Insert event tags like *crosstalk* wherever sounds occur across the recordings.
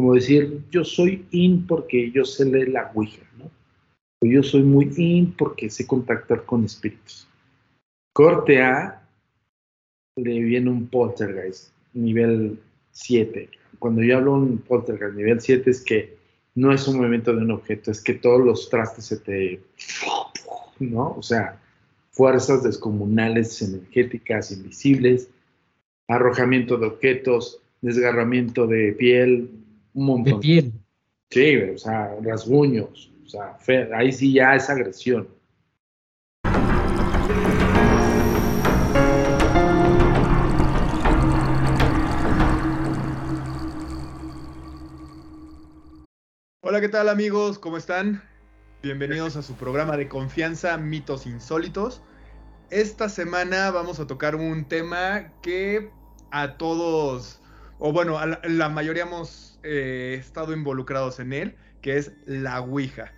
como decir, yo soy in porque yo sé leer la Ouija, ¿no? O yo soy muy in porque sé contactar con espíritus. Corte A, le viene un poltergeist, nivel 7. Cuando yo hablo de un poltergeist nivel 7 es que no es un movimiento de un objeto, es que todos los trastes se te... ¿no? O sea, fuerzas descomunales, energéticas, invisibles, arrojamiento de objetos, desgarramiento de piel, un montón. De piel. Sí, o sea, rasguños, o sea, ahí sí ya es agresión. Hola, ¿qué tal amigos? ¿Cómo están? Bienvenidos a su programa de confianza, mitos insólitos. Esta semana vamos a tocar un tema que a todos, o bueno, la, mayoría hemos eh, estado involucrados en él, que es la Ouija.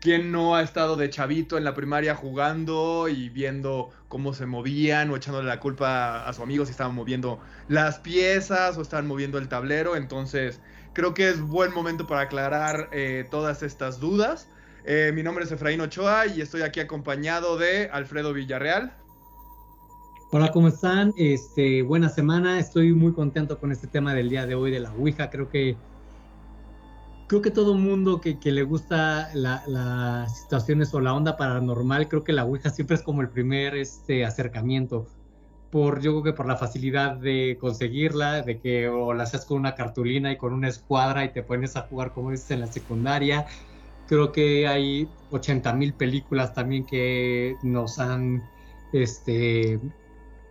¿Quién no ha estado de chavito en la primaria jugando y viendo cómo se movían o echándole la culpa a su amigo si estaban moviendo las piezas o estaban moviendo el tablero? Entonces, creo que es buen momento para aclarar eh, todas estas dudas. Eh, mi nombre es Efraín Ochoa y estoy aquí acompañado de Alfredo Villarreal. Hola, ¿cómo están? Este, buena semana. Estoy muy contento con este tema del día de hoy de la Ouija. Creo que creo que todo mundo que, que le gusta las situaciones o la onda paranormal, creo que la Ouija siempre es como el primer este, acercamiento por, yo creo que por la facilidad de conseguirla, de que o la haces con una cartulina y con una escuadra y te pones a jugar como dices en la secundaria. Creo que hay 80 mil películas también que nos han este,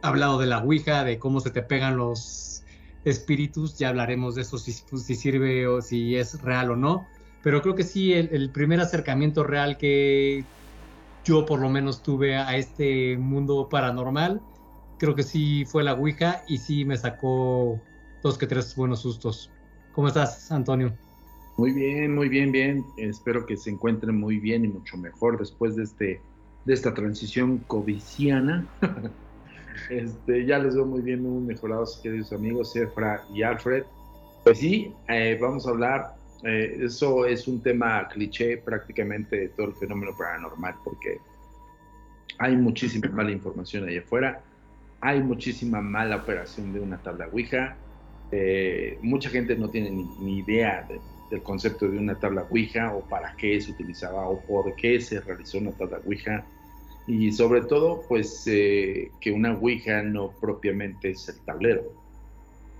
hablado de la Ouija, de cómo se te pegan los espíritus. Ya hablaremos de eso, si, si sirve o si es real o no. Pero creo que sí, el, el primer acercamiento real que yo por lo menos tuve a este mundo paranormal creo que sí fue la Ouija y sí me sacó dos que tres buenos sustos. ¿Cómo estás, Antonio? Muy bien, muy bien, bien. Espero que se encuentren muy bien y mucho mejor después de este de esta transición coviciana. *laughs* este, ya les veo muy bien, muy mejorados, queridos amigos, Efra y Alfred. Pues sí, eh, vamos a hablar. Eh, eso es un tema cliché prácticamente de todo el fenómeno paranormal, porque hay muchísima mala información allá afuera hay muchísima mala operación de una tabla Ouija. Eh, mucha gente no tiene ni, idea del concepto de una tabla Ouija o para qué se utilizaba o por qué se realizó una tabla Ouija. Y sobre todo, pues eh, que una Ouija no propiamente es el tablero.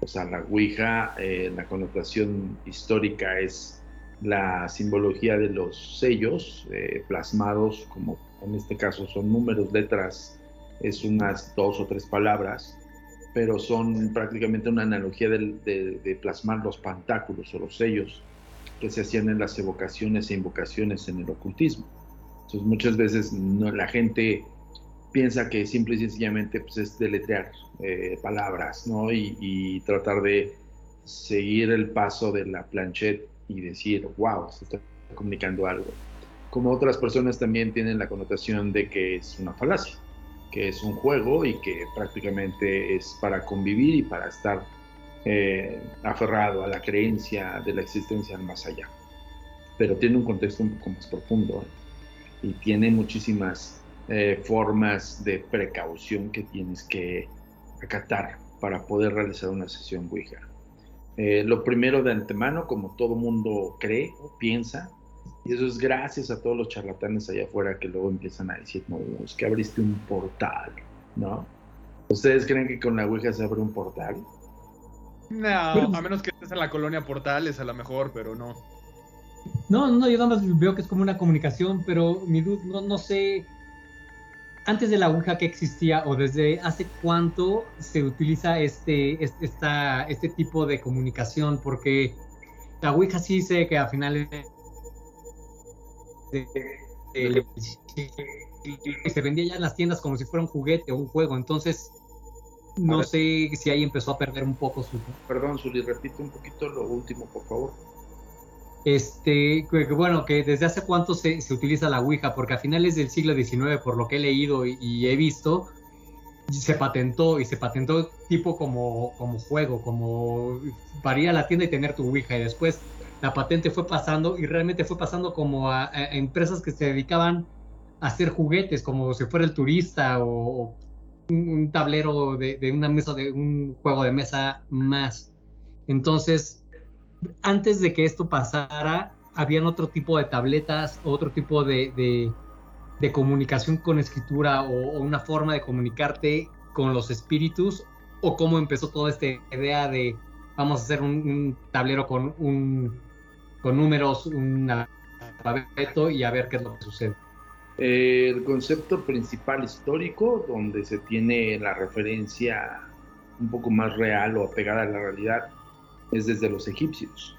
O sea, la Ouija, eh, la connotación histórica es la simbología de los sellos plasmados, como en este caso son números, letras es unas dos o tres palabras, pero son prácticamente una analogía de, plasmar los pantáculos o los sellos que se hacían en las evocaciones e invocaciones en el ocultismo. Entonces muchas veces no, la gente piensa que simple y sencillamente pues, es deletrear eh, palabras ¿no? Y, tratar de seguir el paso de la planchette y decir, wow, se está comunicando algo. Como otras personas también tienen la connotación de que es una falacia que es un juego y que prácticamente es para convivir y para estar eh, aferrado a la creencia de la existencia más allá. Pero tiene un contexto un poco más profundo ¿eh? Y tiene muchísimas eh, formas de precaución que tienes que acatar para poder realizar una sesión Ouija. lo primero de antemano, como todo mundo cree o piensa, y eso es gracias a todos los charlatanes allá afuera que luego empiezan a decir, no, es que abriste un portal, ¿no? ¿Ustedes creen que con la Ouija se abre un portal? No, a menos que estés en la colonia Portales a lo mejor, pero no. No, no, yo nada más veo que es como una comunicación, pero mi duda, no, no sé, antes de la Ouija que existía o desde hace cuánto se utiliza este, este, esta, este tipo de comunicación, porque la Ouija sí sé que a finales se vendía ya en las tiendas como si fuera un juguete o un juego, entonces no sé si ahí empezó a perder un poco su... Perdón, Zuli, repite un poquito lo último, por favor. Este, que, bueno, que desde hace cuánto se, se, utiliza la Ouija, porque a finales del siglo XIX, por lo que he leído y, he visto, se patentó y se patentó tipo como, como juego, como para ir a la tienda y tener tu Ouija y después la patente fue pasando y realmente fue pasando como a, empresas que se dedicaban a hacer juguetes, como si fuera el turista o, un, tablero de, de, una mesa, de un juego de mesa más. Entonces, antes de que esto pasara, habían otro tipo de tabletas, otro tipo de, de, comunicación con escritura o, una forma de comunicarte con los espíritus o cómo empezó toda esta idea de vamos a hacer un, tablero con un con números, un alfabeto y a ver qué es lo que sucede. El concepto principal histórico, donde se tiene la referencia un poco más real o apegada a la realidad, es desde los egipcios.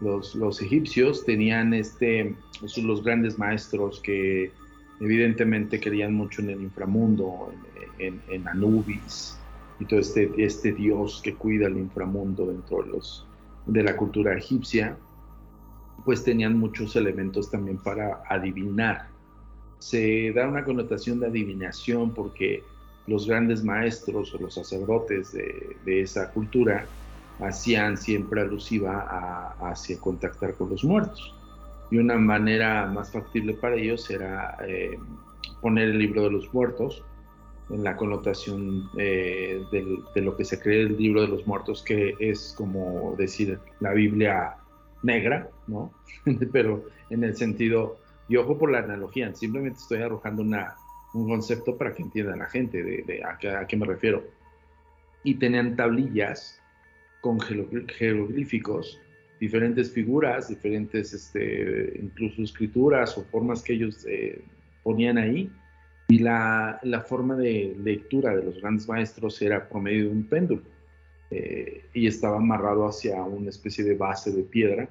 Los, los egipcios tenían este, los grandes maestros que evidentemente querían mucho en el inframundo, en, en, Anubis, y todo este, este dios que cuida el inframundo dentro de, los, de la cultura egipcia, pues tenían muchos elementos también para adivinar. Se da una connotación de adivinación porque los grandes maestros o los sacerdotes de, de esa cultura hacían siempre alusiva a, hacia contactar con los muertos. Y una manera más factible para ellos era eh, poner el libro de los muertos en la connotación eh, de lo que se cree el libro de los muertos, que es como decir la Biblia negra, ¿no? *laughs* Pero en el sentido, y ojo por la analogía, simplemente estoy arrojando una, un concepto para que entienda la gente de, a, a, qué me refiero. Y tenían tablillas con jeroglíficos, diferentes figuras, diferentes este, incluso escrituras o formas que ellos eh, ponían ahí. Y la, la, forma de lectura de los grandes maestros era por medio de un péndulo. Eh, y estaba amarrado hacia una especie de base de piedra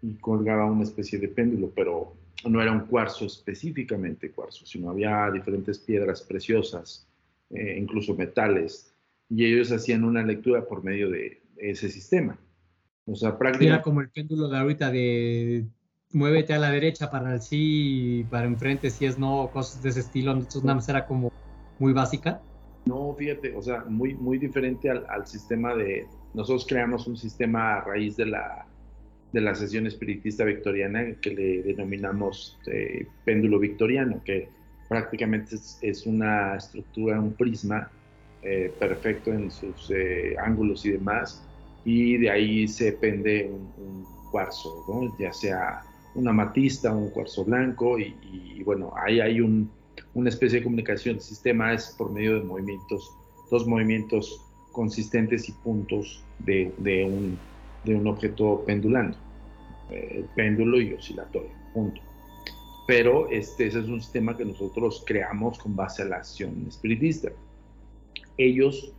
y colgaba una especie de péndulo, pero no era un cuarzo específicamente cuarzo, sino había diferentes piedras preciosas, eh, incluso metales, y ellos hacían una lectura por medio de, ese sistema. O sea, prácticamente... Era como el péndulo de ahorita de muévete a la derecha para el sí, para enfrente si es no, cosas de ese estilo. Entonces nada más era como muy básica. No, fíjate, o sea, muy, muy diferente al, al sistema de... Nosotros creamos un sistema a raíz de la, de la sesión espiritista victoriana que le denominamos eh, péndulo victoriano, que prácticamente es, es, una estructura, un prisma eh, perfecto en sus eh, ángulos y demás, y de ahí se pende un, cuarzo, ya sea una matista, un cuarzo blanco, y, bueno, ahí hay un, una especie de comunicación. El sistema es por medio de movimientos, dos movimientos consistentes y puntos de, de, un, de un, objeto pendulando, eh, péndulo y oscilatorio, punto. Pero este, ese es un sistema que nosotros creamos con base a la acción espiritista. Ellos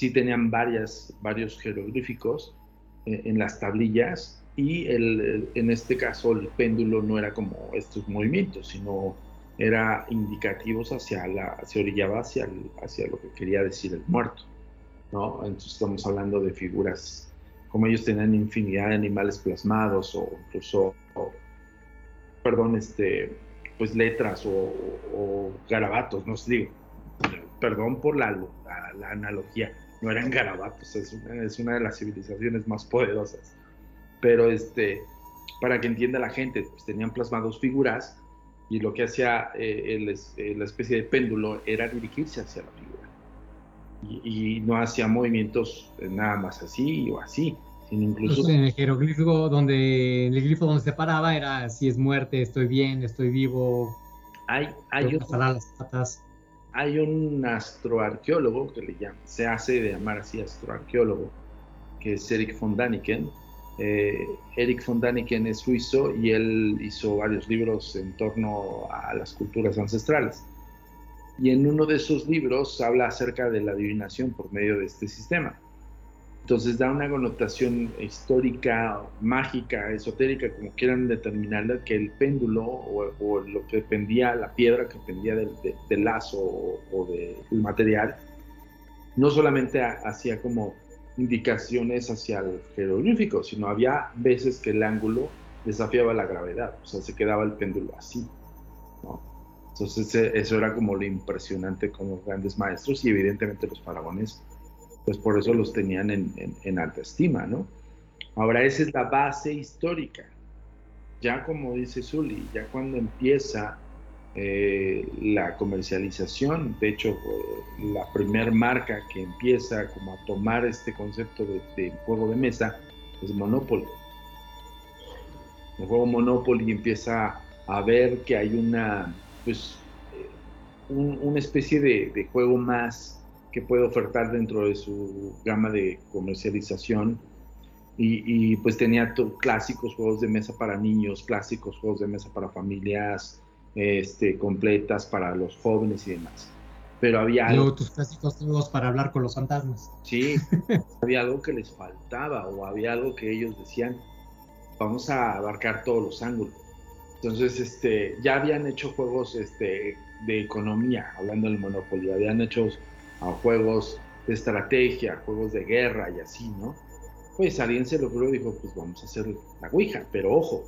sí tenían varias, varios jeroglíficos eh, en las tablillas y el, en este caso el péndulo no era como estos movimientos, sino era indicativos hacia la, se orillaba hacia, hacia lo que quería decir el muerto, ¿no? Entonces estamos hablando de figuras, como ellos tenían infinidad de animales plasmados o incluso, perdón, este, pues letras o, garabatos, no sé, digo, perdón por la, la, analogía, no eran garabatos, es una, es una, de las civilizaciones más poderosas. Pero este, para que entienda la gente, pues tenían plasmados figuras y lo que hacía eh, eh, la especie de péndulo era dirigirse hacia la figura. Y, no hacía movimientos nada más así o así, sino incluso... en el jeroglífico donde, el glifo donde se paraba era si es muerte, estoy bien, estoy vivo. Hay, hay, las patas hay un astroarqueólogo que le llama, se hace de llamar así astroarqueólogo, que es Eric von Daniken. Eh, Eric von Daniken es suizo y él hizo varios libros en torno a las culturas ancestrales. Y en uno de esos libros habla acerca de la adivinación por medio de este sistema. Entonces da una connotación histórica, mágica, esotérica, como quieran determinarla, que el péndulo o, lo que pendía, la piedra que pendía del, lazo o, del material, no solamente hacía como indicaciones hacia el jeroglífico, sino había veces que el ángulo desafiaba la gravedad, o sea, se quedaba el péndulo así, ¿no? Entonces e, eso era como lo impresionante con los grandes maestros y evidentemente los faraones, pues por eso los tenían en, alta estima, ¿no? Ahora esa es la base histórica. Ya como dice Zully, ya cuando empieza eh, la comercialización, de hecho la primera marca que empieza como a tomar este concepto de, juego de mesa es Monopoly. El juego Monopoly empieza a ver que hay una pues, eh, una especie de, juego más que puede ofertar dentro de su gama de comercialización. Y, pues tenía clásicos juegos de mesa para niños, clásicos juegos de mesa para familias este, completas, para los jóvenes y demás. Pero había algo... tus clásicos juegos para hablar con los fantasmas. Sí, había algo que les faltaba o había algo que ellos decían, vamos a abarcar todos los ángulos. Entonces, este, ya habían hecho juegos este, de economía, hablando del Monopoly, habían hecho ah, juegos de estrategia, juegos de guerra y así, ¿no? Pues alguien se lo ocurrió y dijo, pues vamos a hacer la Ouija, pero ojo,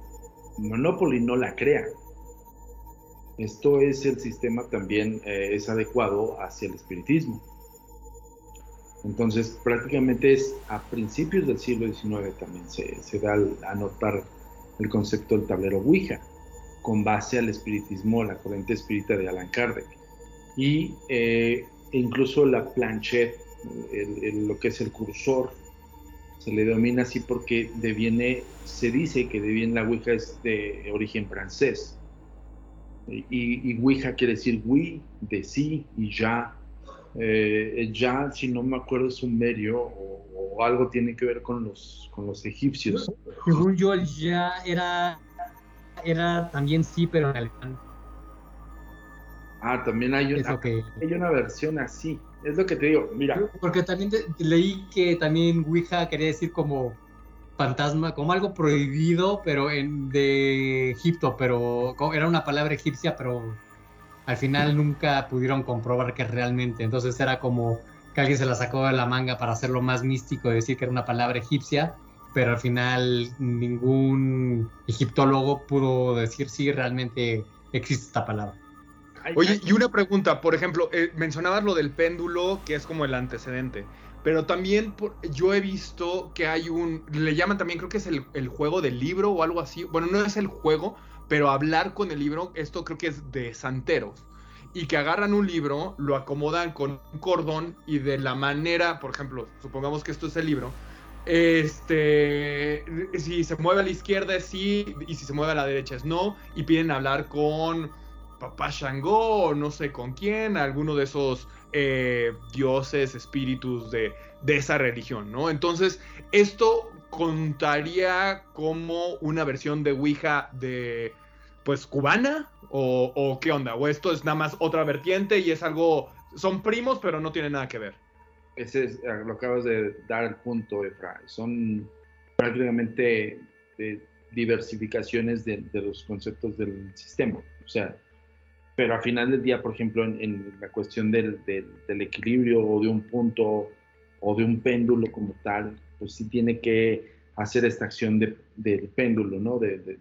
Monopoly no la crea. Esto es el sistema también, eh, es adecuado hacia el espiritismo. Entonces, prácticamente es a principios del siglo XIX también se, se da a notar el concepto del tablero Ouija con base al espiritismo, la corriente espírita de Alan Kardec. Y eh, incluso la planchette, lo que es el cursor, se le denomina así porque deviene, se dice que deviene la Ouija es de origen francés. Y, y Ouija quiere decir oui, de sí y ya. Eh, ya, si no me acuerdo, es un o, o, algo tiene que ver con los, con los egipcios. Según yo, ya era era también sí, pero en alemán. Ah, también hay, una, hay una versión así. Es lo que te digo, mira. Porque también leí que también Ouija quería decir como fantasma, como algo prohibido, pero en, de Egipto, pero era una palabra egipcia, pero al final nunca pudieron comprobar que realmente. Entonces era como que alguien se la sacó de la manga para hacerlo más místico, decir que era una palabra egipcia, pero al final ningún egiptólogo pudo decir si realmente existe esta palabra. Oye, y una pregunta, por ejemplo, eh, mencionabas lo del péndulo, que es como el antecedente, pero también yo he visto que hay un, le llaman también, creo que es el, el, juego del libro o algo así, bueno, no es el juego, pero hablar con el libro, esto creo que es de santeros, y que agarran un libro, lo acomodan con un cordón y de la manera, por ejemplo, supongamos que esto es el libro, este, si se mueve a la izquierda es sí, y si se mueve a la derecha es no, y piden hablar con Papá Shango o no sé con quién, alguno de esos eh, dioses, espíritus de, esa religión, ¿no? Entonces, esto contaría como una versión de Ouija de, pues, cubana, o, o qué onda, o esto es nada más otra vertiente y es algo, son primos, pero no tiene nada que ver. Ese es, eh, lo acabas de dar el punto, Efra. Son prácticamente eh, diversificaciones de, los conceptos del sistema. O sea, pero al final del día, por ejemplo, en, la cuestión del, equilibrio o de un punto o de un péndulo como tal, pues sí tiene que hacer esta acción del péndulo, ¿no? De,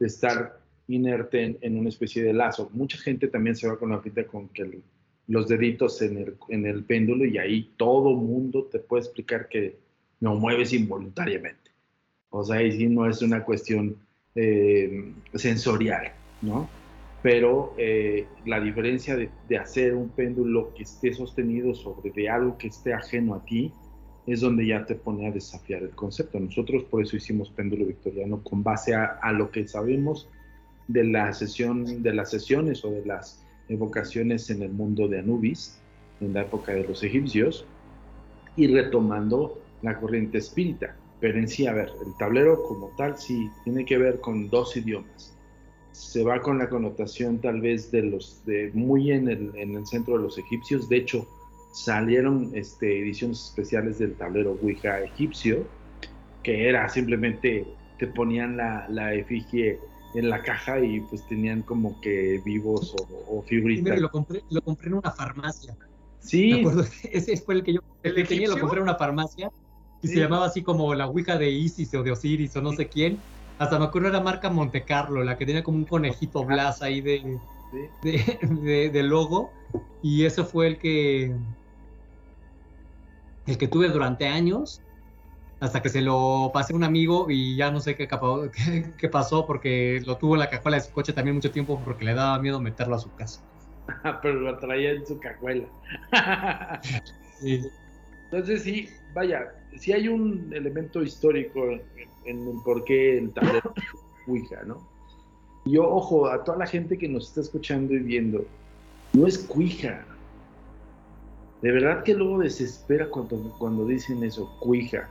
estar inerte en, una especie de lazo. Mucha gente también se va con la pinta con que los deditos en el, en el péndulo y ahí todo mundo te puede explicar que no mueves involuntariamente. O sea, ahí sí no es una cuestión eh, sensorial, ¿no? Pero eh, la diferencia de, hacer un péndulo que esté sostenido sobre de algo que esté ajeno a ti es donde ya te pone a desafiar el concepto. Nosotros por eso hicimos péndulo victoriano con base a, a lo que sabemos de la sesión, de las sesiones o de las evocaciones en el mundo de Anubis, en la época de los egipcios, y retomando la corriente espírita. Pero en sí, a ver, el tablero como tal sí tiene que ver con dos idiomas. Se va con la connotación tal vez de los, de muy en el, en el centro de los egipcios. De hecho, salieron este, ediciones especiales del tablero Ouija egipcio, que era simplemente, te ponían la, la efigie en la caja y pues tenían como que vivos o, fibritas. lo compré, lo compré en una farmacia. Sí. Me acuerdo, *laughs* ese fue el que yo el que tenía, lo compré en una farmacia y se llamaba así como la Ouija de Isis o de Osiris o no sé quién. Hasta me acuerdo era marca Monte Carlo, la que tenía como un conejito Blas ahí de, de, logo y eso fue el que el que tuve durante años hasta que se lo pasé a un amigo y ya no sé qué, qué, pasó porque lo tuvo en la cajuela de su coche también mucho tiempo porque le daba miedo meterlo a su casa. *laughs* Pero lo traía en su cajuela. *laughs* Entonces sí, vaya, si hay un elemento histórico en, el por qué el tablero Ouija, ¿no? Y ojo, a toda la gente que nos está escuchando y viendo, no es cuija. De verdad que luego desespera cuando, cuando dicen eso, cuija.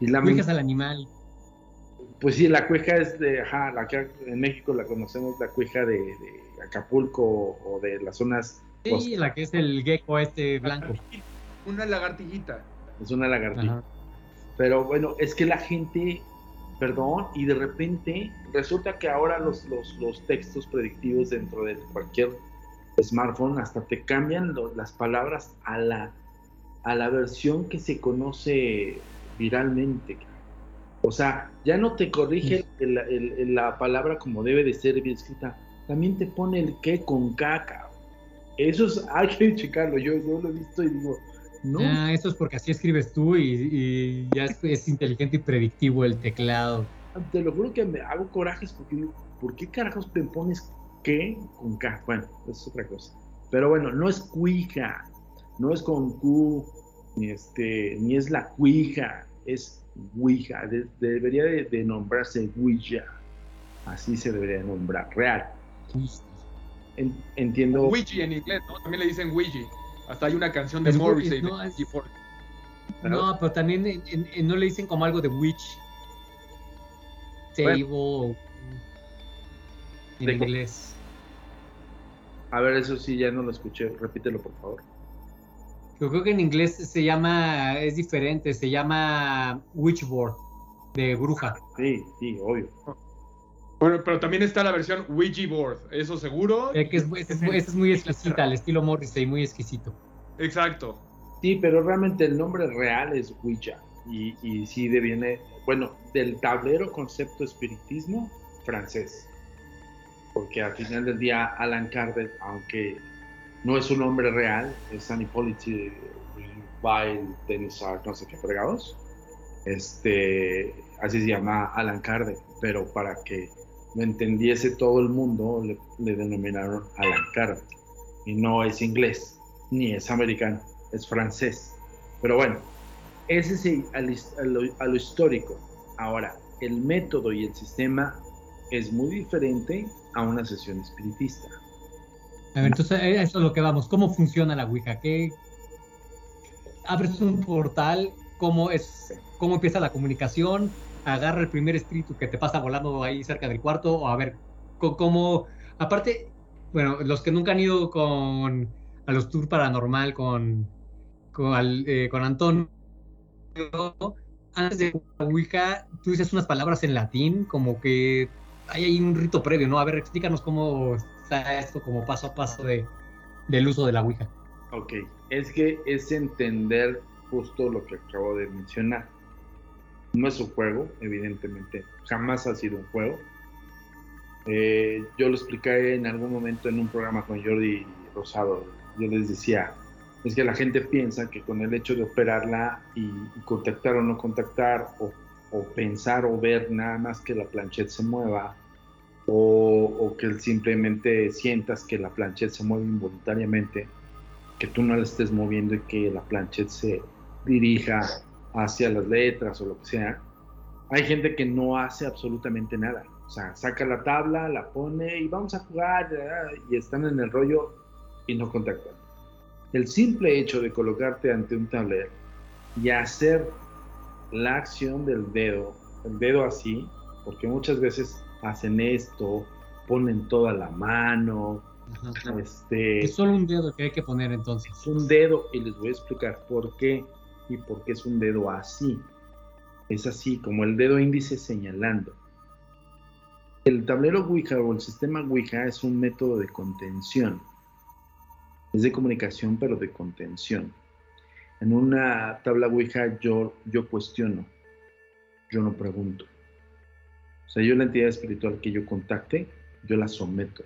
Y la cuija es al animal. Pues sí, la cuija es de, ajá, la que en México la conocemos, la cuija de, Acapulco o de las zonas. Sí, la que es el gecko este blanco. Una lagartijita. Es una lagartija. Pero bueno, es que la gente perdón, y de repente resulta que ahora los, los, textos predictivos dentro de cualquier smartphone hasta te cambian las palabras a la, a la versión que se conoce viralmente. O sea, ya no te corrige la palabra como debe de ser bien escrita, también te pone el que con caca. Eso es, *laughs* hay que checarlo, yo, yo lo he visto y digo, no. Ah, eso es porque así escribes tú y, ya es, inteligente y predictivo el teclado. Te lo juro que me hago corajes porque digo, ¿por qué carajos te pones qué con K? Bueno, es otra cosa. Pero bueno, no es cuija, no es con Q, ni, este, ni es la cuija, es Ouija. debería de, nombrarse Ouija. Así se debería de nombrar, real. entiendo. Ouija en inglés, ¿no? También le dicen Ouija. Hasta hay una canción de Morrissey. No, pero también no le dicen como algo de Witch. Table. En inglés. A ver, eso sí, ya no lo escuché. Repítelo, por favor. Yo creo que en inglés se llama, es diferente, se llama Witchboard, de bruja. Sí, sí, obvio. Bueno, pero también está la versión Ouija Board, eso seguro. Es que es, es, muy exquisita, al estilo Morrissey, muy exquisito. Exacto. Sí, pero realmente el nombre real es Ouija. Y, y sí deviene, bueno, del tablero concepto espiritismo francés. Porque al final del día, Alan Kardec, aunque no es un nombre real, es San Hippolyte Weil Denisard, no sé qué fregados. Este, así se llama Alan Kardec, pero para que lo entendiese todo el mundo, le, denominaron Alan Kardec. Y no es inglés, ni es americano, es francés. Pero bueno, ese es a lo, histórico. Ahora, el método y el sistema es muy diferente a una sesión espiritista. A ver, entonces eso es lo que vamos. ¿Cómo funciona la Ouija? ¿Qué abres un portal? ¿Cómo es? ¿Cómo empieza la comunicación? Agarra el primer espíritu que te pasa volando ahí cerca del cuarto, o a ver, cómo, aparte, bueno, los que nunca han ido con, a los tours paranormal con, con, eh, con Antonio, antes de Ouija, tú dices unas palabras en latín, como que hay ahí un rito previo, ¿no? A ver, explícanos cómo está esto como paso a paso de, del uso de la Ouija. Ok, es que es entender justo lo que acabo de mencionar. No es un juego, evidentemente, jamás ha sido un juego. Eh, yo lo expliqué en algún momento en un programa con Jordi Rosado. Yo les decía, es que la gente piensa que con el hecho de operarla y, contactar o no contactar, o, pensar o ver nada más que la planchette se mueva, o, o, que simplemente sientas que la planchette se mueve involuntariamente, que tú no la estés moviendo y que la planchette se dirija hacia las letras o lo que sea, hay gente que no hace absolutamente nada. O sea, saca la tabla, la pone y vamos a jugar y están en el rollo y no contactan. El simple hecho de colocarte ante un tablero y hacer la acción del dedo, el dedo así, porque muchas veces hacen esto, ponen toda la mano. Este, es solo un dedo que hay que poner entonces. Un dedo y les voy a explicar por qué y porque es un dedo así. Es así, como el dedo índice señalando. El tablero Ouija o el sistema Ouija es un método de contención. Es de comunicación, pero de contención. En una tabla Ouija yo, yo cuestiono, yo no pregunto. O sea, yo la entidad espiritual que yo contacte, yo la someto.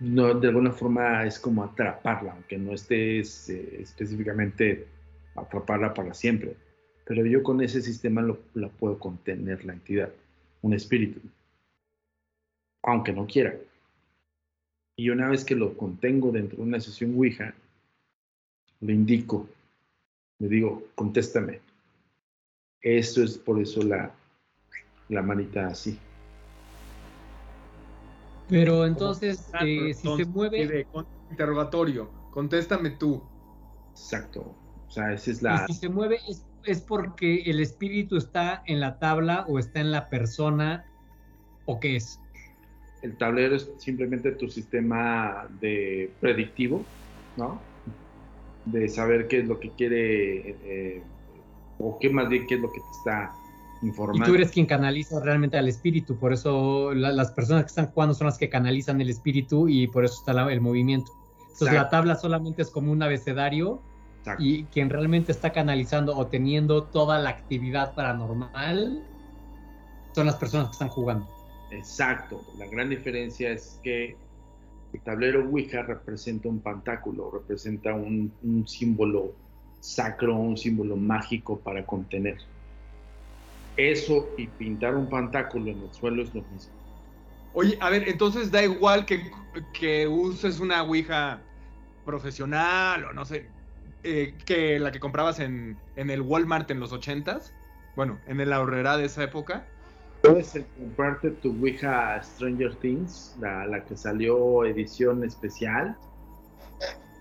No, de alguna forma es como atraparla, aunque no estés eh, específicamente atraparla para siempre. Pero yo con ese sistema lo, la puedo contener la entidad, un espíritu, aunque no quiera. Y una vez que lo contengo dentro de una sesión Ouija, le indico, le digo, contéstame. Esto es por eso la, la manita así. Pero entonces, eh, si se mueve. Interrogatorio, contéstame tú. Exacto. O sea, esa es la. si se mueve, es, es, porque el espíritu está en la tabla o está en la persona, o qué es. El tablero es simplemente tu sistema de predictivo, ¿no? De saber qué es lo que quiere, eh, o qué más bien qué es lo que te está y tú eres quien canaliza realmente al espíritu, por eso las personas que están jugando son las que canalizan el espíritu y por eso está el movimiento. Entonces la tabla solamente es como un abecedario y quien realmente está canalizando o teniendo toda la actividad paranormal son las personas que están jugando. Exacto, la gran diferencia es que el tablero Ouija representa un pantáculo, representa un, un símbolo sacro, un símbolo mágico para contener. Eso y pintar un pantáculo en el suelo es lo mismo. Oye, a ver, entonces da igual que, que uses una Ouija profesional o no sé, eh, que la que comprabas en, en, el Walmart en los ochentas, bueno, en el ahorrera de esa época. Puedes comprarte tu Ouija Stranger Things, la, la que salió edición especial,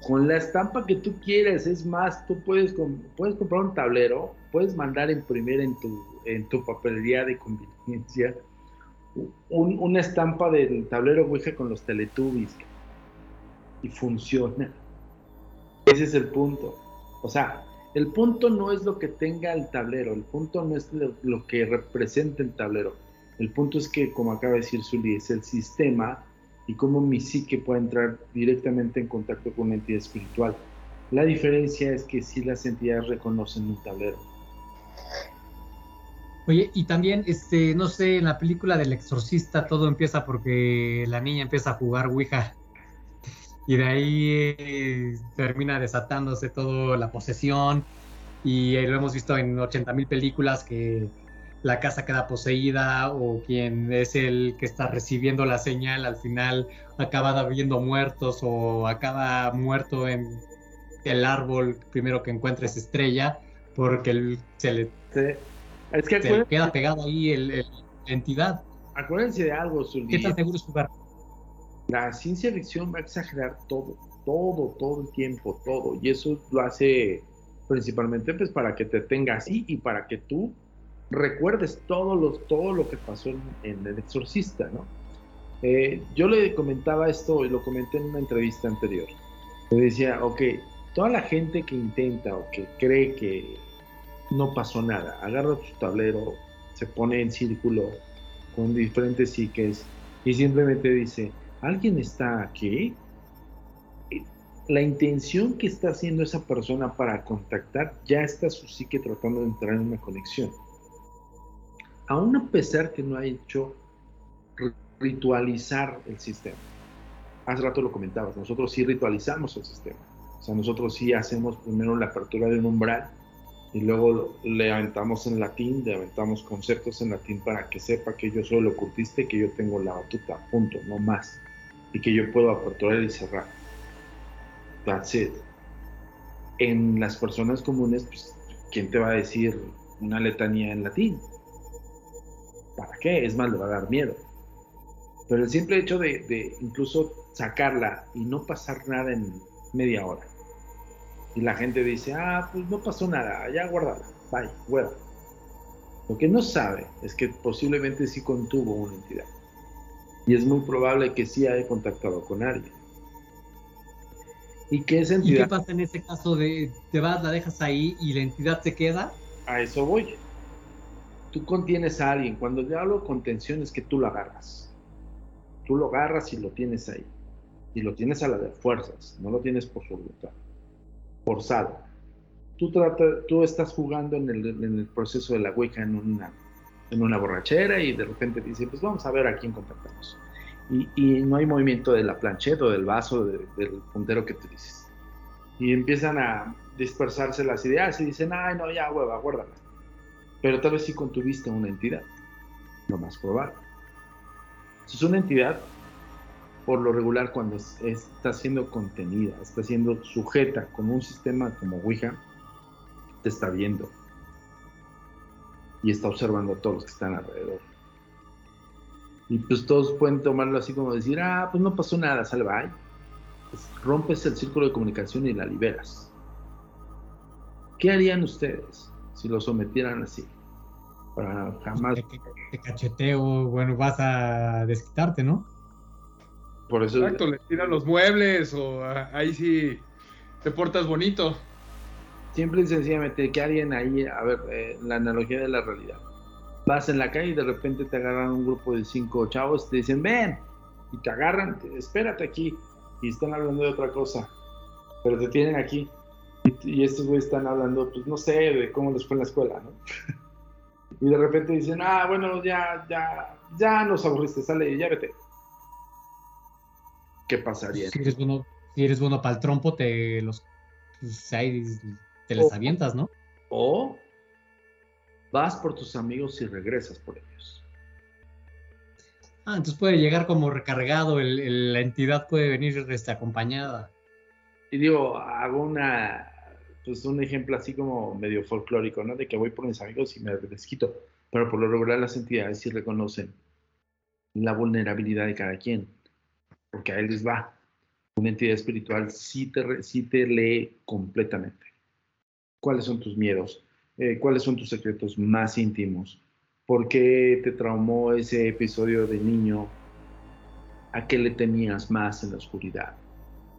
con la estampa que tú quieres. Es más, tú puedes, puedes comprar un tablero, puedes mandar imprimir en tu, en tu papelería de conveniencia una estampa del tablero Ouija con los Teletubbies y funciona. Ese es el punto. O sea, el punto no es lo que tenga el tablero, el punto no es lo, que representa el tablero. El punto es que, como acaba de decir Zully, es el sistema y cómo mi psique puede entrar directamente en contacto con una entidad espiritual. La diferencia es que si las entidades reconocen un tablero. Oye, y también, este, no sé, en la película del exorcista todo empieza porque la niña empieza a jugar Ouija. Y de ahí eh, termina desatándose toda la posesión. Y lo hemos visto en 80 mil películas que la casa queda poseída o quien es el que está recibiendo la señal al final acaba viendo muertos o acaba muerto en el árbol primero que encuentre esa estrella porque se le es que se queda pegado ahí el, la entidad. Acuérdense de algo, Zully. ¿Qué tan seguro es jugar? La ciencia ficción va a exagerar todo, todo, todo el tiempo, todo. Y eso lo hace principalmente pues para que te tenga así y para que tú recuerdes todo lo, todo lo que pasó en, El Exorcista, ¿no? Eh, yo le comentaba esto y lo comenté en una entrevista anterior. Le decía, ok, toda la gente que intenta o que cree que no pasó nada. Agarra tu tablero, se pone en círculo con diferentes psiques y simplemente dice, ¿alguien está aquí? La intención que está haciendo esa persona para contactar, ya está su psique tratando de entrar en una conexión. Aún a pesar que no ha hecho ritualizar el sistema. Hace rato lo comentabas, nosotros sí ritualizamos el sistema. O sea, nosotros sí hacemos primero la apertura de un umbral y luego le aventamos en latín, le aventamos conceptos en latín para que sepa que yo soy el ocultista y que yo tengo la batuta, punto, no más. Y que yo puedo aperturar y cerrar. That's it. En las personas comunes, pues, ¿quién te va a decir una letanía en latín? ¿Para qué? Es más, le va a dar miedo. Pero el simple hecho de, de incluso sacarla y no pasar nada en media hora y la gente dice, ah, pues no pasó nada, ya guardala, bye, fuera. Lo que no sabe es que posiblemente sí contuvo una entidad. Y es muy probable que sí haya contactado con alguien. ¿Y qué entidad? ¿Y qué pasa en ese caso de te vas, la dejas ahí y la entidad se queda? A eso voy. Tú contienes a alguien. Cuando yo hablo de contención es que tú lo agarras. Tú lo agarras y lo tienes ahí. Y lo tienes a la de fuerzas, no lo tienes por su voluntad forzado. Tú, trata, tú estás jugando en el, en el, proceso de la Ouija en una, en una borrachera y de repente dice, pues vamos a ver a quién contactamos. y, no hay movimiento de la plancheta o del vaso del puntero que utilices. Y empiezan a dispersarse las ideas y dicen, ay, no, ya, hueva, guárdala. Pero tal vez sí contuviste una entidad, lo más probable. Si es una entidad, por lo regular, cuando está siendo contenida, está siendo sujeta como un sistema como Ouija, te está viendo y está observando a todos los que están alrededor. Y pues todos pueden tomarlo así como decir, ah, pues no pasó nada, salva. Pues rompes el círculo de comunicación y la liberas. ¿Qué harían ustedes si lo sometieran así? Para jamás. Te, cacheteo, bueno, vas a desquitarte, ¿no? Por eso. Exacto, le tiran los muebles o ah, ahí sí te portas bonito. Simple y sencillamente, ¿qué harían ahí? A ver, eh, la analogía de la realidad vas en la calle y de repente te agarran un grupo de cinco chavos y te dicen, ven, y te agarran, espérate aquí, y están hablando de otra cosa, pero te tienen aquí. Y, estos güeyes están hablando, pues no sé, de cómo les fue en la escuela, ¿no? *laughs* y de repente dicen, ah, bueno, ya, ya, ya nos aburriste, sale y ya vete. ¿Qué pasaría? Si eres bueno, si eres bueno para el trompo, te los pues, te les avientas, ¿no? O vas por tus amigos y regresas por ellos. Ah, entonces puede llegar como recargado, la entidad puede venir este, acompañada. Y digo, hago una, pues un ejemplo así como medio folclórico, ¿no? De que voy por mis amigos y me desquito. Pero por lo regular las entidades sí reconocen la vulnerabilidad de cada quien, porque a él les va. Una entidad espiritual sí te, sí te lee completamente. ¿Cuáles son tus miedos? Eh, cuáles son tus secretos más íntimos, por qué te traumó ese episodio de niño, a qué le temías más en la oscuridad.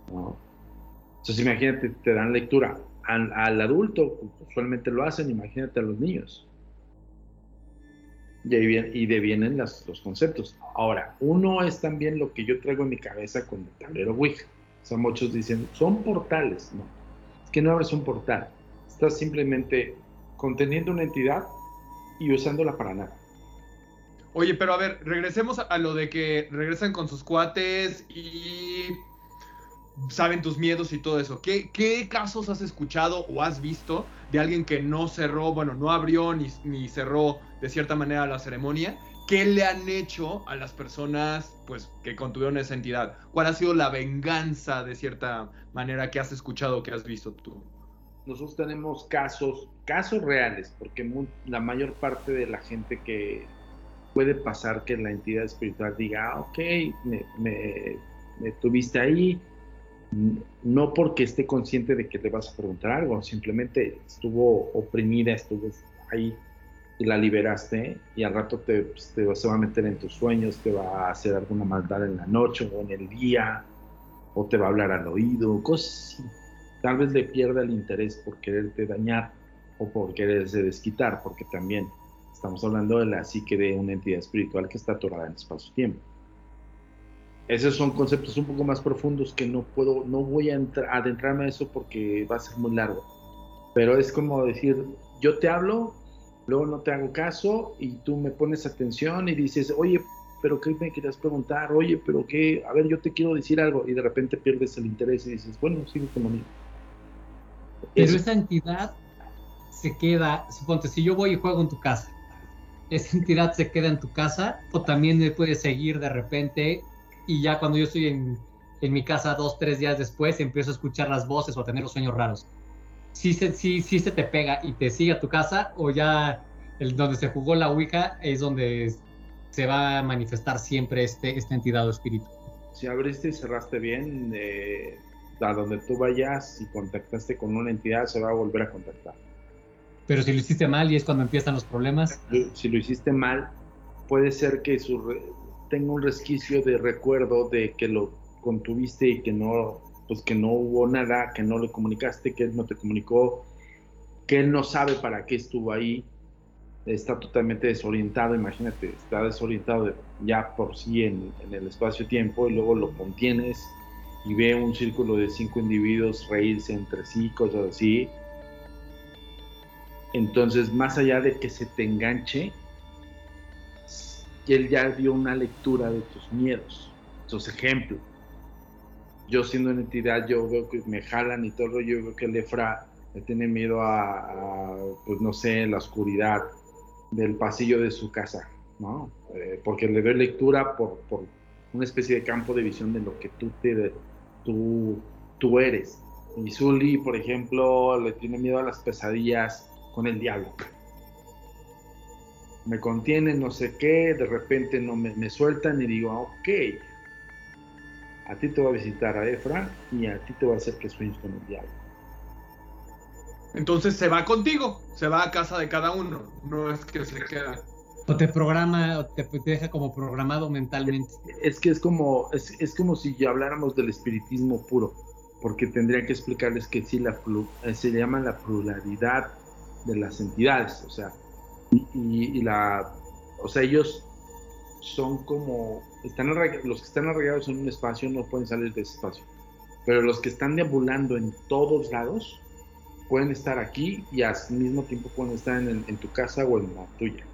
Entonces imagínate, te dan lectura al, adulto, usualmente lo hacen, imagínate a los niños. Y, ahí y de vienen los conceptos. Ahora, uno es también lo que yo traigo en mi cabeza con el tablero Ouija. O sea, muchos dicen, son portales. No, es que no abres un portal. Estás simplemente conteniendo una entidad y usándola para nada. Oye, pero a ver, regresemos a lo de que regresan con sus cuates y saben tus miedos y todo eso. ¿Qué, qué casos has escuchado o has visto de alguien que no cerró, bueno, no abrió ni, ni cerró de cierta manera la ceremonia? ¿Qué le han hecho a las personas pues, que contuvieron esa entidad? ¿Cuál ha sido la venganza de cierta manera que has escuchado, que has visto tú? nosotros tenemos casos, casos reales, porque la mayor parte de la gente que puede pasar que la entidad espiritual diga, ah, ok, me, tuviste ahí, no porque esté consciente de que te vas a preguntar algo, simplemente estuvo oprimida, estuvo ahí y la liberaste y al rato te, pues, te, se va a meter en tus sueños, te va a hacer alguna maldad en la noche o en el día, o te va a hablar al oído, cosas así tal vez le pierda el interés por quererte dañar o por quererse desquitar, porque también estamos hablando de la psique de una entidad espiritual que está atorada en espacio-tiempo. Esos son conceptos un poco más profundos que no puedo, no voy a adentrarme a eso porque va a ser muy largo. Pero es como decir, yo te hablo, luego no te hago caso y tú me pones atención y dices, oye, pero ¿qué me querías preguntar? Oye, pero qué, a ver, yo te quiero decir algo y de repente pierdes el interés y dices, bueno, sigue como mío. Pero esa entidad se queda, suponte, si yo voy y juego en tu casa, esa entidad se queda en tu casa o también me puede seguir de repente y ya cuando yo estoy en, mi casa dos, tres días después empiezo a escuchar las voces o a tener los sueños raros. Si se, si, si se te pega y te sigue a tu casa o ya el, donde se jugó la Ouija es donde se va a manifestar siempre este, esta entidad o espíritu. Si abriste y cerraste bien, eh, a donde tú vayas y contactaste con una entidad, se va a volver a contactar. Pero si lo hiciste mal y es cuando empiezan los problemas. Si lo hiciste mal, puede ser que su tenga un resquicio de recuerdo de que lo contuviste y que no, pues que no hubo nada, que no le comunicaste, que él no te comunicó, que él no sabe para qué estuvo ahí, está totalmente desorientado, imagínate, está desorientado ya por sí en, en el espacio-tiempo y luego lo contienes y ve un círculo de cinco individuos reírse entre sí, cosas así. Entonces, más allá de que se te enganche, él ya dio una lectura de tus miedos. Entonces, ejemplo, yo siendo una entidad, yo veo que me jalan y todo, yo veo que el Efra le tiene miedo a, pues no sé, la oscuridad del pasillo de su casa, ¿no? Eh, porque le doy lectura por, por, una especie de campo de visión de lo que tú, te, tú, tú eres. Y Zully, por ejemplo, le tiene miedo a las pesadillas con el diablo. Me contienen, no sé qué, de repente no me, me sueltan y digo, ah, ok, a ti te va a visitar a Efra y a ti te va a hacer que sueñes con el diablo. Entonces se va contigo, se va a casa de cada uno, no es que se queda. O te programa, o te, deja como programado mentalmente. Es, que es como, es, como si ya habláramos del espiritismo puro, porque tendría que explicarles que sí, la, eh, se llama la pluralidad de las entidades, o sea, y, y la, o sea, ellos son como, están los que están arraigados en un espacio no pueden salir de ese espacio, pero los que están deambulando en todos lados pueden estar aquí y al mismo tiempo pueden estar en, tu casa o en la tuya.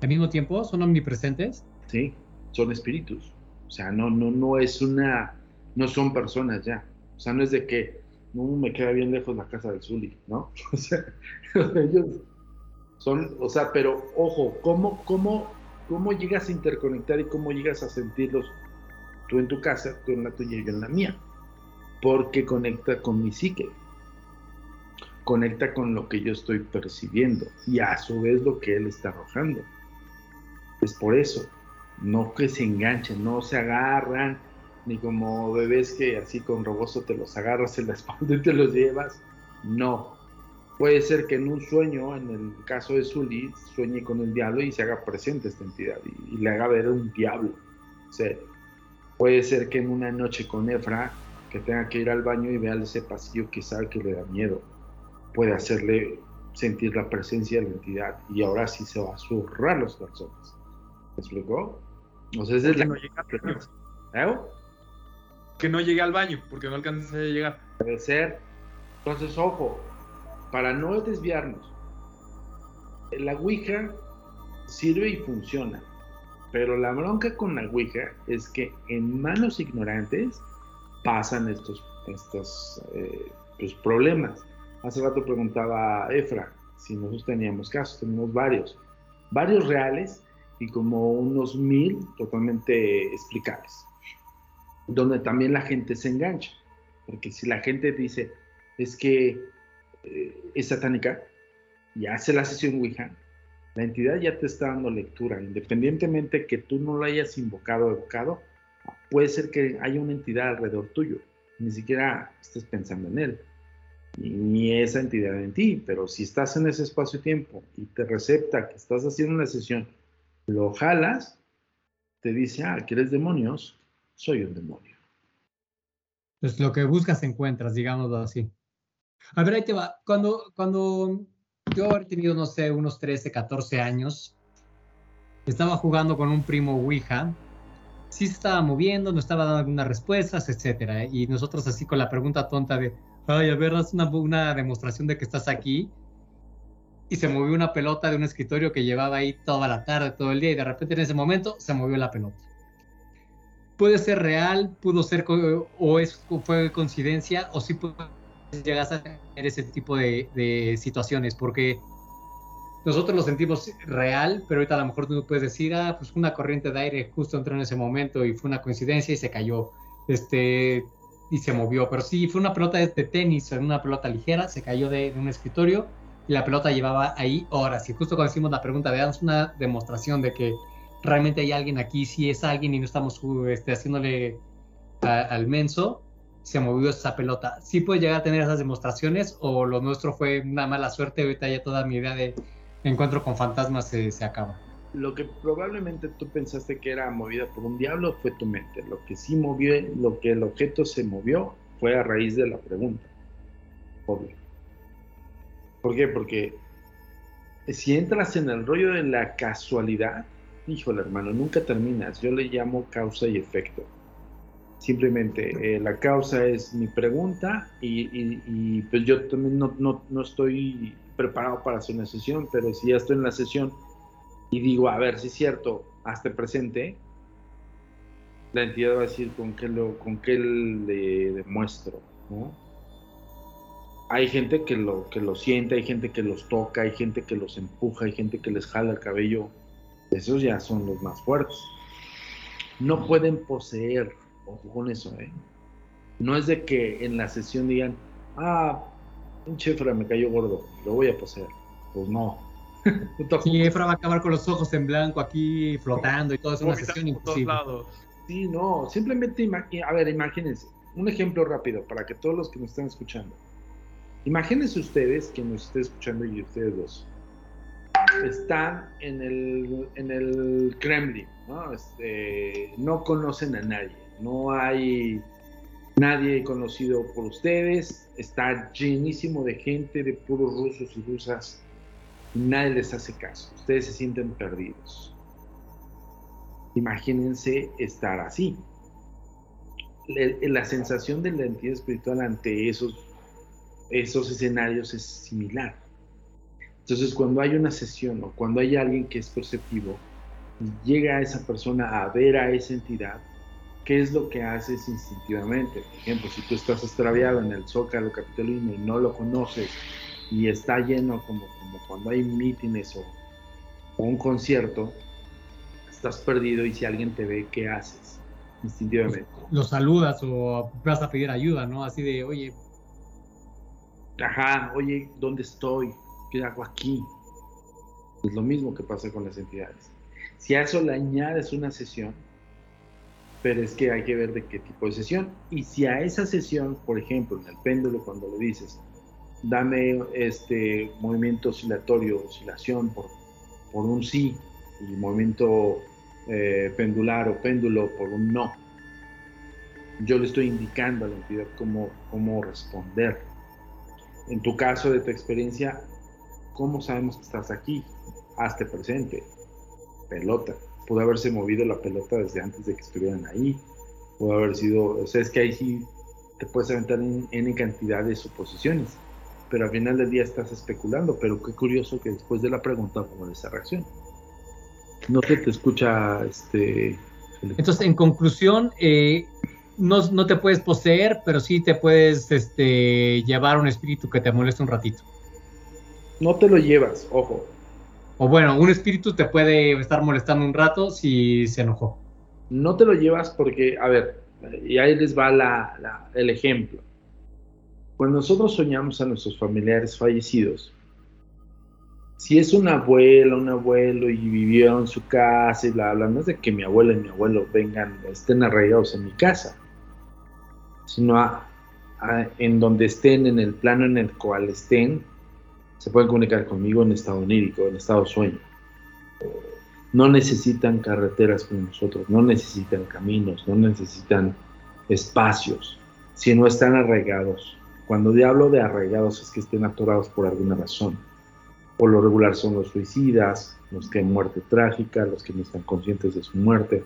¿Al mismo tiempo son omnipresentes? Sí, son espíritus. O sea, no, no, no es una, no son personas ya. O sea, no es de que, no, me queda bien lejos la casa del Zuli, ¿no? *laughs* O sea, *laughs* ellos son, o sea, pero ojo, ¿cómo, cómo cómo llegas a interconectar y cómo llegas a sentirlos tú en tu casa, tú en la tuya en la mía. Porque conecta con mi psique. Conecta con lo que yo estoy percibiendo y a su vez lo que él está arrojando. Es por eso. No que se enganchen, no se agarran, ni como bebés que así con roboso te los agarras en la espalda y te los llevas. No, Puede ser que en un sueño, en el caso de Zully, sueñe con el diablo y se haga presente esta entidad y, le haga ver un diablo. puede ser que en una noche con Efra, que tenga que ir al baño y vea ese pasillo que sabe que le da miedo. Puede hacerle sentir la presencia de la entidad y ahora sí se va a zurrar los calzones. ¿Me explicó? O sea, es la... no ¿Eh? Que no llegue al baño, porque no alcance a llegar. Puede ser. Entonces, ojo, para no desviarnos, la Ouija sirve y funciona, pero la bronca con la Ouija es que en manos ignorantes pasan estos, estos eh, pues, problemas. Hace rato preguntaba Efra si nosotros teníamos casos, tenemos varios, varios reales y como unos mil totalmente explicables, donde también la gente se engancha, porque si la gente dice, es que es satánica y hace la sesión Ouija, la entidad ya te está dando lectura, independientemente que tú no lo hayas invocado o evocado, puede ser que haya una entidad alrededor tuyo, ni siquiera estés pensando en él, ni esa entidad en ti, pero si estás en ese espacio-tiempo y te recepta que estás haciendo una sesión, lo jalas, te dice, ah, ¿quieres demonios? Soy un demonio. Pues lo que buscas encuentras, digámoslo así. A ver, ahí te va. Cuando, cuando yo he tenido, no sé, unos 13, 14 años, estaba jugando con un primo Ouija, sí se estaba moviendo, nos estaba dando algunas respuestas, etcétera. Y nosotros así con la pregunta tonta de, ay, a ver, haz una, una demostración de que estás aquí. Y se movió una pelota de un escritorio que llevaba ahí toda la tarde, todo el día, y de repente en ese momento se movió la pelota. Puede ser real, pudo ser, o es, fue coincidencia, o sí puede llegas a tener ese tipo de, situaciones, porque nosotros lo sentimos real, pero ahorita a lo mejor tú puedes decir, ah, pues una corriente de aire justo entró en ese momento y fue una coincidencia y se cayó, este, y se movió, pero sí, fue una pelota de, tenis, una pelota ligera, se cayó de, un escritorio y la pelota llevaba ahí horas. Y justo cuando hicimos la pregunta, veamos una demostración de que realmente hay alguien aquí, si es alguien y no estamos este, haciéndole al menso, se movió esa pelota. ¿Sí puede llegar a tener esas demostraciones o lo nuestro fue una mala suerte? Ahorita ya toda mi idea de encuentro con fantasmas se, se acaba. Lo que probablemente tú pensaste que era movida por un diablo fue tu mente. Lo que sí movió, lo que el objeto se movió fue a raíz de la pregunta. Obvio. ¿Por qué? Porque si entras en el rollo de la casualidad, híjole hermano, nunca terminas. Yo le llamo causa y efecto Simplemente eh, la causa es mi pregunta y, pues yo también no, no, no, estoy preparado para hacer una sesión, pero si ya estoy en la sesión y digo, a ver, si es cierto, hasta presente, la entidad va a decir con qué, lo, con qué le demuestro, ¿no? Hay gente que lo, que lo siente, hay gente que los toca, hay gente que los empuja, hay gente que les jala el cabello. Esos ya son los más fuertes. No pueden poseer, ojo con eso, ¿eh? No es de que en la sesión digan, ah, un chefra me cayó gordo, lo voy a poseer. Pues no. *laughs* sí, Efra va a acabar con los ojos en blanco aquí flotando y todo, es una sesión imposible. Sí, no, simplemente, a ver, imagínense, un ejemplo rápido para que todos los que nos están escuchando, imagínense ustedes, que nos estén escuchando y ustedes dos, están en el, en el Kremlin, ¿no? Este, no conocen a nadie, no hay nadie conocido por ustedes, está llenísimo de gente, de puros rusos y rusas, nadie les hace caso, ustedes se sienten perdidos. Imagínense estar así. La, sensación de la entidad espiritual ante esos, esos escenarios es similar. Entonces, cuando hay una sesión o cuando hay alguien que es perceptivo, llega esa persona a ver a esa entidad, ¿qué es lo que haces instintivamente? Por ejemplo, si tú estás extraviado en el Zócalo Capitolino y no lo conoces y está lleno como, como cuando hay mítines o un concierto, estás perdido y si alguien te ve, ¿qué haces? Instintivamente. Lo saludas o vas a pedir ayuda, ¿no? Así de, oye. Ajá, oye, ¿dónde estoy? ¿Qué hago aquí? Es lo mismo que pasa con las entidades. Si a eso le añades una sesión, pero es que hay que ver de qué tipo de sesión. Y si a esa sesión, por ejemplo, en el péndulo, cuando le dices, dame este movimiento oscilatorio, oscilación por, por un sí, y movimiento eh, pendular o péndulo por un no. Yo le estoy indicando a la entidad cómo, cómo responder. En tu caso de tu experiencia, ¿cómo sabemos que estás aquí? Hazte presente. Pelota. Pudo haberse movido la pelota desde antes de que estuvieran ahí. Pudo haber sido, o sea, es que ahí sí te puedes aventar en, en cantidad de suposiciones. Pero al final del día estás especulando. Pero qué curioso que después de la pregunta, como esa reacción. No se te escucha, este... Entonces, en conclusión, eh, no, no, te puedes poseer, pero sí te puedes este, llevar un espíritu que te moleste un ratito. No te lo llevas, ojo. O bueno, un espíritu te puede estar molestando un rato si se enojó. No te lo llevas porque, a ver, y ahí les va el ejemplo. Cuando nosotros soñamos a nuestros familiares fallecidos, si es una abuela, un abuelo y vivió en su casa y bla, bla, no es de que mi abuela y mi abuelo vengan, estén arraigados en mi casa, sino en donde estén, en el plano en el cual estén, se pueden comunicar conmigo en estado onírico, en estado sueño. No necesitan carreteras como nosotros, no necesitan caminos, no necesitan espacios, si no están arraigados. Cuando hablo de arraigados es que estén atorados por alguna razón por lo regular son los suicidas, los que muerte trágica, los que no están conscientes de su muerte.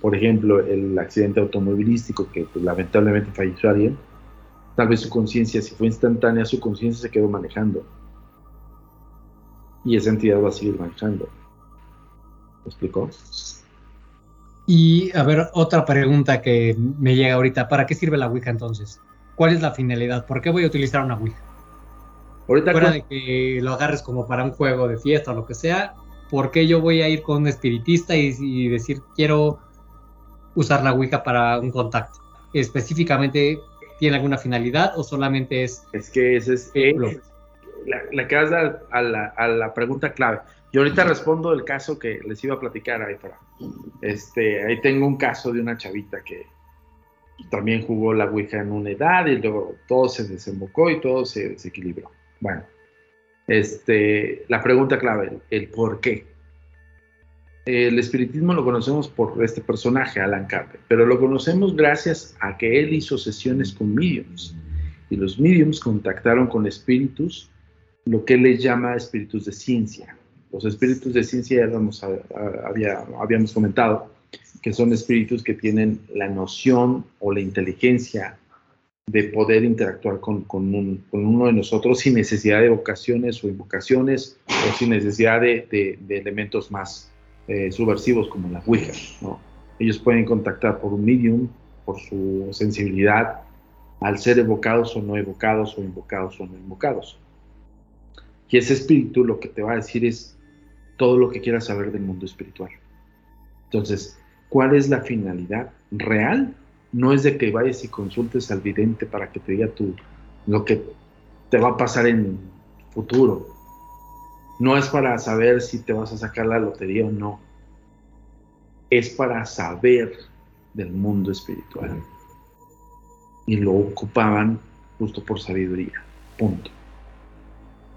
Por ejemplo, el accidente automovilístico que pues, lamentablemente falleció alguien, tal vez su conciencia, si fue instantánea, su conciencia se quedó manejando. Y esa entidad va a seguir manejando. ¿Me explicó? Y a ver, otra pregunta que me llega ahorita. ¿Para qué sirve la Ouija entonces? ¿Cuál es la finalidad? ¿Por qué voy a utilizar una Ouija? Ahorita Fuera de que lo agarres como para un juego de fiesta o lo que sea, ¿por qué yo voy a ir con un espiritista y, decir quiero usar la Ouija para un contacto? ¿Específicamente tiene alguna finalidad o solamente es... Es que ese es... la, la que vas a, la, a la pregunta clave. Yo ahorita respondo el caso que les iba a platicar ahí para. Este, ahí tengo un caso de una chavita que también jugó la Ouija en una edad y luego todo se desembocó y todo se desequilibró. Bueno, este, la pregunta clave, el, por qué. El espiritismo lo conocemos por este personaje, Alan Carter, pero lo conocemos gracias a que él hizo sesiones con mediums. Y los mediums contactaron con espíritus, lo que él les llama espíritus de ciencia. Los espíritus de ciencia ya habíamos comentado, que son espíritus que tienen la noción o la inteligencia de poder interactuar con, uno de nosotros sin necesidad de vocaciones o invocaciones o sin necesidad de, elementos más eh, subversivos como la Ouija. Ellos pueden contactar por un medium, por su sensibilidad, al ser evocados o no evocados, o invocados o no invocados. Y ese espíritu lo que te va a decir es todo lo que quieras saber del mundo espiritual. Entonces, ¿cuál es la finalidad real? No es de que vayas y consultes al vidente para que te diga tú lo que te va a pasar en futuro. No es para saber si te vas a sacar la lotería o no. Es para saber del mundo espiritual. Y lo ocupaban justo por sabiduría. Punto.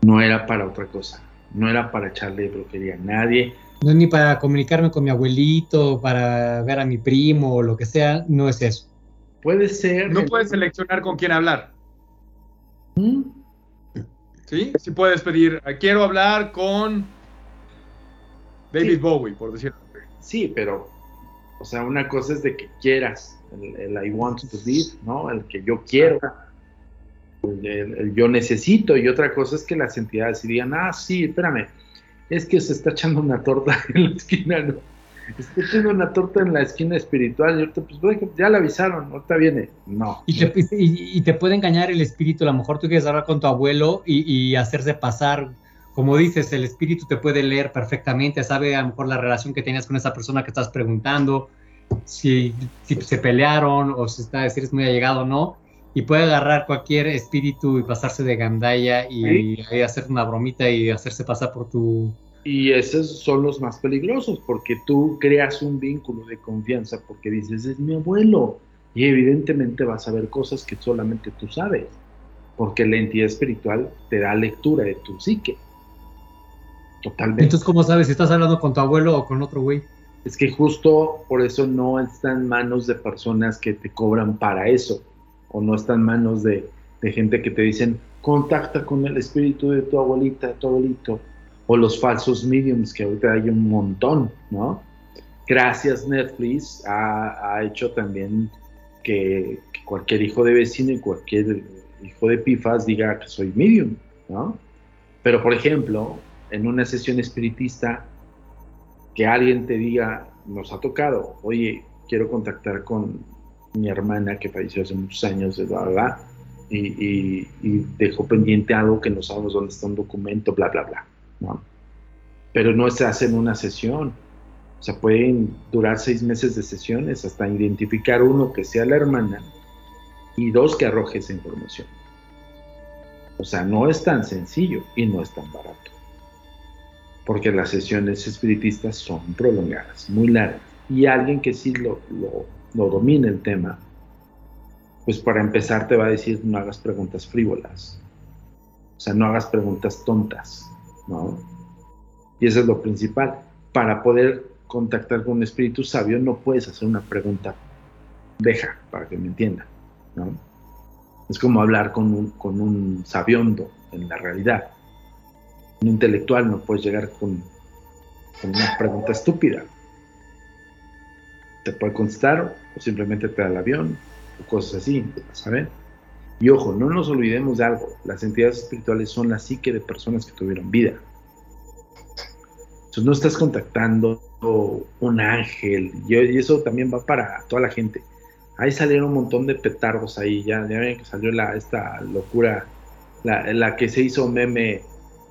No era para otra cosa. No era para echarle brujería a nadie. No es ni para comunicarme con mi abuelito, para ver a mi primo o lo que sea. No es eso. Puede ser. No puedes seleccionar con quién hablar. ¿Mm? ¿Sí? Sí puedes pedir, quiero hablar con David Bowie, por decirlo. Sí, pero, o sea, una cosa es de que quieras, el, I want to be, ¿no? El que yo quiero, el, yo necesito, y otra cosa es que las entidades digan, ah, sí, espérame, es que se está echando una torta *laughs* en la esquina, ¿no? Está echando una torta en la esquina espiritual, y ahorita, pues, ya la avisaron, ahorita viene. No. Y te, y, te, puede engañar el espíritu, a lo mejor tú quieres hablar con tu abuelo y, hacerse pasar como dices, el espíritu te puede leer perfectamente, sabe a lo mejor la relación que tenías con esa persona que estás preguntando, si, si se pelearon o si, está, si eres muy allegado o no, y puede agarrar cualquier espíritu y pasarse de gandalla y, hacer una bromita y hacerse pasar por tu... Y esos son los más peligrosos porque tú creas un vínculo de confianza porque dices, es mi abuelo. Y evidentemente vas a ver cosas que solamente tú sabes, porque la entidad espiritual te da lectura de tu psique. Totalmente. Entonces, ¿cómo sabes si estás hablando con tu abuelo o con otro güey? Es que justo por eso no está en manos de personas que te cobran para eso o no está en manos de, gente que te dicen, contacta con el espíritu de tu abuelita, de tu abuelito, o los falsos mediums, que ahorita hay un montón, ¿no? Gracias Netflix ha, hecho también que, cualquier hijo de vecino y cualquier hijo de pifas diga que soy medium, ¿no? Pero por ejemplo, en una sesión espiritista, que alguien te diga, nos ha tocado, oye, quiero contactar con mi hermana que falleció hace muchos años, de bla, y, dejó pendiente algo que no sabemos dónde está un documento, bla, bla, bla. ¿No? Pero no se hace en una sesión. O sea, pueden durar seis meses de sesiones hasta identificar uno que sea la hermana y dos que arroje esa información. O sea, no es tan sencillo y no es tan barato. Porque las sesiones espiritistas son prolongadas, muy largas. Y alguien que sí lo, lo no domina el tema, pues para empezar te va a decir no hagas preguntas frívolas. O sea, no hagas preguntas tontas, ¿no? Y eso es lo principal. Para poder contactar con un espíritu sabio no puedes hacer una pregunta deja, para que me entienda, ¿no? Es como hablar con un, con un en la realidad. Un intelectual no puedes llegar con, con una pregunta estúpida, te puede contestar o simplemente te da el avión o cosas así, ¿saben? Y ojo, no nos olvidemos de algo, las entidades espirituales son la psique de personas que tuvieron vida. Entonces no estás contactando un ángel, y, eso también va para toda la gente. Ahí salieron un montón de petardos ahí, ya, ya ven que salió la, esta locura, la, que se hizo meme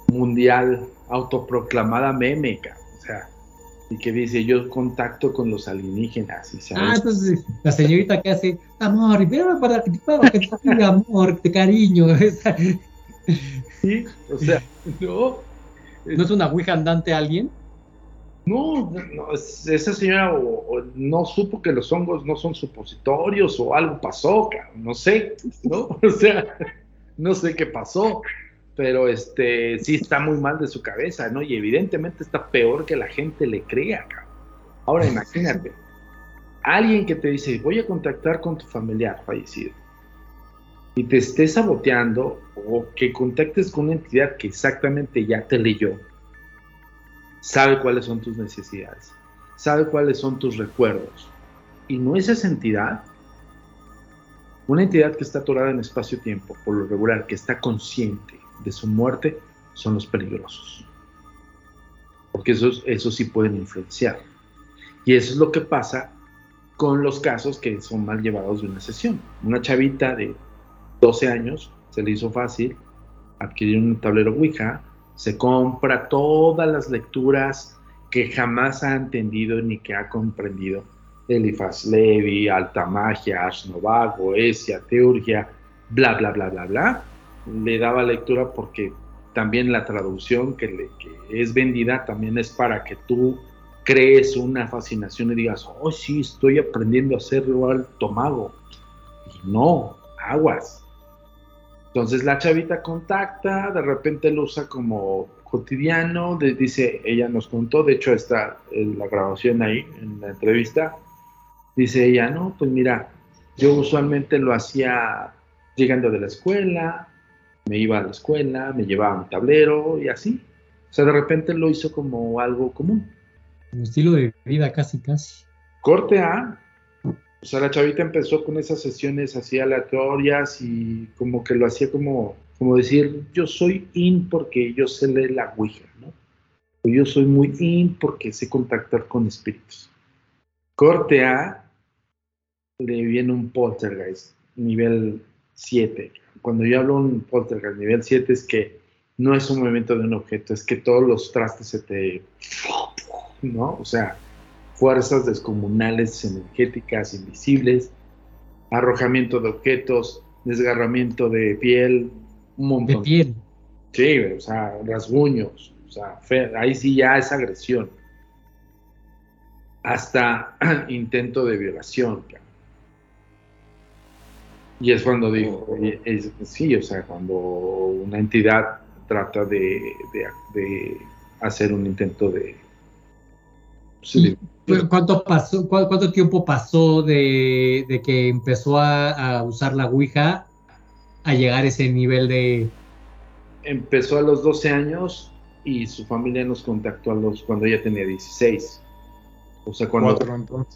mundial, autoproclamada meme, o sea, y que dice yo contacto con los alienígenas. Y ah, entonces la señorita que hace amor, pero para que te diga amor, de cariño. *laughs* sí, o sea, no. ¿No es una ouija andante alguien? No, no esa señora no supo que los hongos no son supositorios o algo pasó, no sé, ¿no? *laughs* O sea, no sé qué pasó pero este sí está muy mal de su cabeza, ¿no? Y evidentemente está peor que la gente le crea. Ahora imagínate, alguien que te dice, voy a contactar con tu familiar fallecido, y te esté saboteando, o que contactes con una entidad que exactamente ya te leyó, sabe cuáles son tus necesidades, sabe cuáles son tus recuerdos, y no es esa entidad, una entidad que está atorada en espacio-tiempo, por lo regular, que está consciente, de su muerte son los peligrosos. Porque esos, sí pueden influenciar. Y eso es lo que pasa con los casos que son mal llevados de una sesión. Una chavita de 12 años se le hizo fácil adquirir un tablero Ouija, se compra todas las lecturas que jamás ha entendido ni que ha comprendido. Elifas Levi, Alta Magia, Ashnovag, Goesia, Teurgia, bla, bla, bla, bla, bla. Le daba lectura porque también la traducción que, es vendida también es para que tú crees una fascinación y digas, oh sí, estoy aprendiendo a hacerlo al tomago. Y no, aguas. Entonces la chavita contacta, de repente lo usa como cotidiano, dice, ella nos contó, de hecho está en la grabación ahí, en la entrevista, dice ella, no, pues mira, yo usualmente lo hacía llegando de la escuela, me iba a la escuela, me llevaba un tablero y así. O sea, de repente lo hizo como algo común. Un estilo de vida casi, casi. Corte A, o sea, la chavita empezó con esas sesiones así aleatorias y como que lo hacía como, como decir, yo soy in porque yo sé leer la Ouija, ¿no? O yo soy muy in porque sé contactar con espíritus. Corte A, le viene un poltergeist, nivel 7. Cuando yo hablo un poltergeist nivel 7 es que no es un movimiento de un objeto, es que todos los trastes se te... ¿no? O sea, fuerzas descomunales energéticas invisibles, arrojamiento de objetos, desgarramiento de piel, un montón. De piel. Sí, o sea, rasguños, o sea, ahí sí ya es agresión. Hasta *clears throat* intento de violación. Y es cuando digo, sí, o sea, cuando una entidad trata de, de hacer un intento de, ¿Cuánto, pasó, ¿Cuánto tiempo pasó de, que empezó a, usar la Ouija a llegar a ese nivel de... Empezó a los 12 años y su familia nos contactó a los, cuando ella tenía 16. O sea, cuando... Cuatro,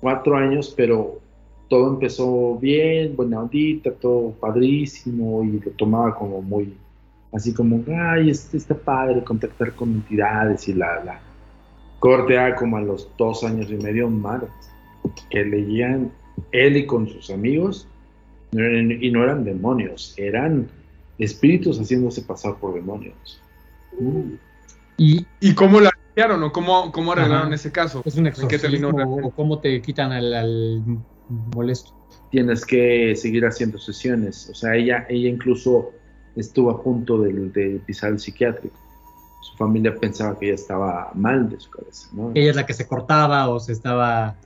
cuatro años, pero todo empezó bien, buena ondita, todo padrísimo y lo tomaba como muy, así como, ay, este está padre contactar con entidades y la, la corte A como a los dos años y medio más, que leían él y con sus amigos, y no eran demonios, eran espíritus haciéndose pasar por demonios. Mm. ¿Y, ¿Y cómo la o cómo, cómo arreglaron ese caso? ¿Es un exorcismo o cómo te quitan al, molesto? Tienes que seguir haciendo sesiones. O sea, ella, ella incluso estuvo a punto de, de pisar el psiquiátrico su familia pensaba que ella estaba mal de su cabeza, ¿no? Ella es la que se cortaba o se estaba...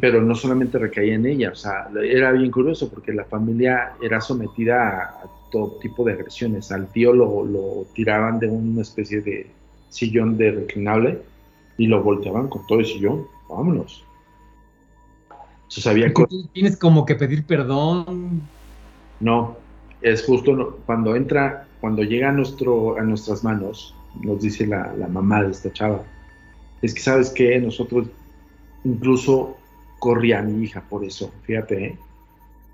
Pero no solamente recaía en ella, o sea, era bien curioso porque la familia era sometida a, todo tipo de agresiones. Al tío lo, lo tiraban de una especie de sillón de reclinable y lo volteaban con todo el sillón. Vámonos. Sabía ¿Tienes como que pedir perdón? No, es justo cuando entra, cuando llega a, nuestro, a nuestras manos, nos dice la, mamá de esta chava. Es que, ¿sabes que Nosotros incluso corría a mi hija por eso, fíjate, ¿eh?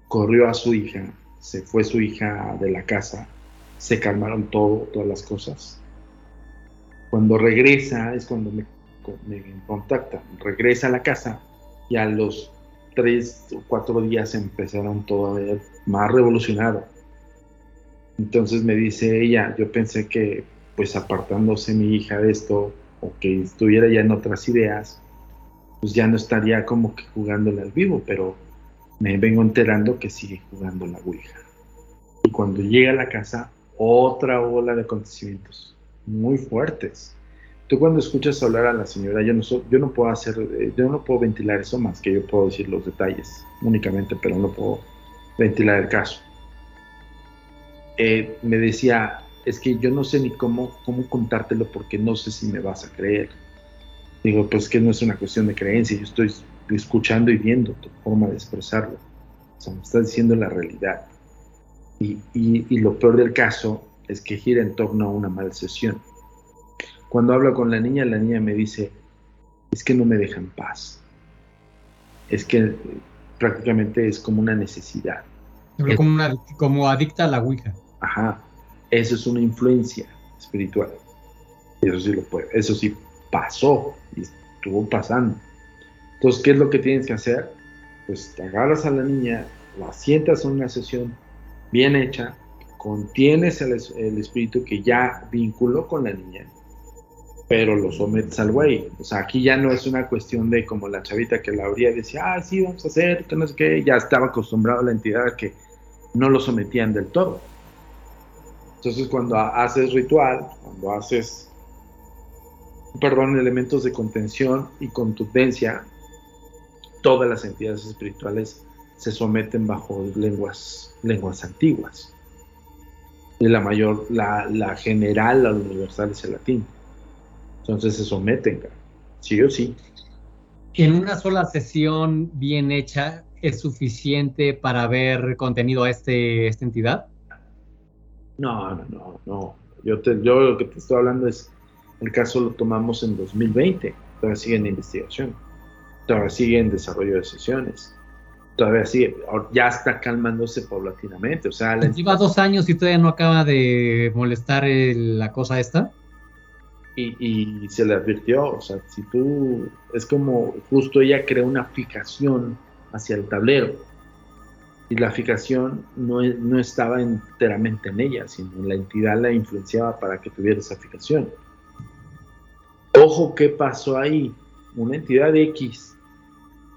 corrió a su hija, se fue su hija de la casa, se calmaron todo, todas las cosas. Cuando regresa es cuando me, me contacta, regresa a la casa y a los tres o cuatro días empezaron todo más revolucionado. Entonces me dice ella, yo pensé que pues apartándose mi hija de esto o que estuviera ya en otras ideas, pues ya no estaría como que jugándole al vivo, pero me vengo enterando que sigue jugando la Ouija. Y cuando llega a la casa, otra ola de acontecimientos muy fuertes. Tú cuando escuchas hablar a la señora, yo no, puedo hacer, eh, yo no puedo ventilar eso más que yo puedo decir los detalles únicamente, pero no puedo ventilar el caso. Eh, me decía, es que yo no sé ni cómo, cómo contártelo porque no sé si me vas a creer. Digo, pues que no es una cuestión de creencia, yo estoy escuchando y viendo tu forma de expresarlo. O sea, me estás diciendo la realidad. Y, y, lo peor del caso es que gira en torno a una malsesión. Cuando hablo con la niña, la niña me dice, es que no me deja en paz. Es que prácticamente es como una necesidad. Como, una, como adicta a la Ouija. Ajá, eso es una influencia espiritual. Eso sí lo puede, eso sí pasó y estuvo pasando. Entonces, ¿qué es lo que tienes que hacer? pues te agarras a la niña, la sientas en una sesión bien hecha, contienes el, el espíritu que ya vinculó con la niña, pero lo sometes al güey. O sea, aquí ya no es una cuestión de como la chavita que la abría decía, ah, sí, vamos a hacer, que no sé qué, ya estaba acostumbrado a la entidad a que no lo sometían del todo. Entonces, cuando haces ritual, cuando haces, perdón, elementos de contención y contundencia, todas las entidades espirituales se someten bajo lenguas, lenguas antiguas. Y la mayor, la, la general, la universal es el latín. Entonces se someten, sí o sí. En una sola sesión bien hecha, ¿es suficiente para ver contenido a este, esta entidad? No, no, no, no. Yo, te, yo lo que te estoy hablando es, el caso lo tomamos en 2020, todavía sigue en investigación, todavía sigue en desarrollo de sesiones, todavía sigue, ya está calmándose paulatinamente. O sea, lleva dos años y todavía no acaba de molestar la cosa esta. Y, se le advirtió, o sea, si tú, es como justo ella creó una fijación hacia el tablero y la fijación no, no estaba enteramente en ella, sino la entidad la influenciaba para que tuviera esa fijación. Ojo, ¿qué pasó ahí? Una entidad X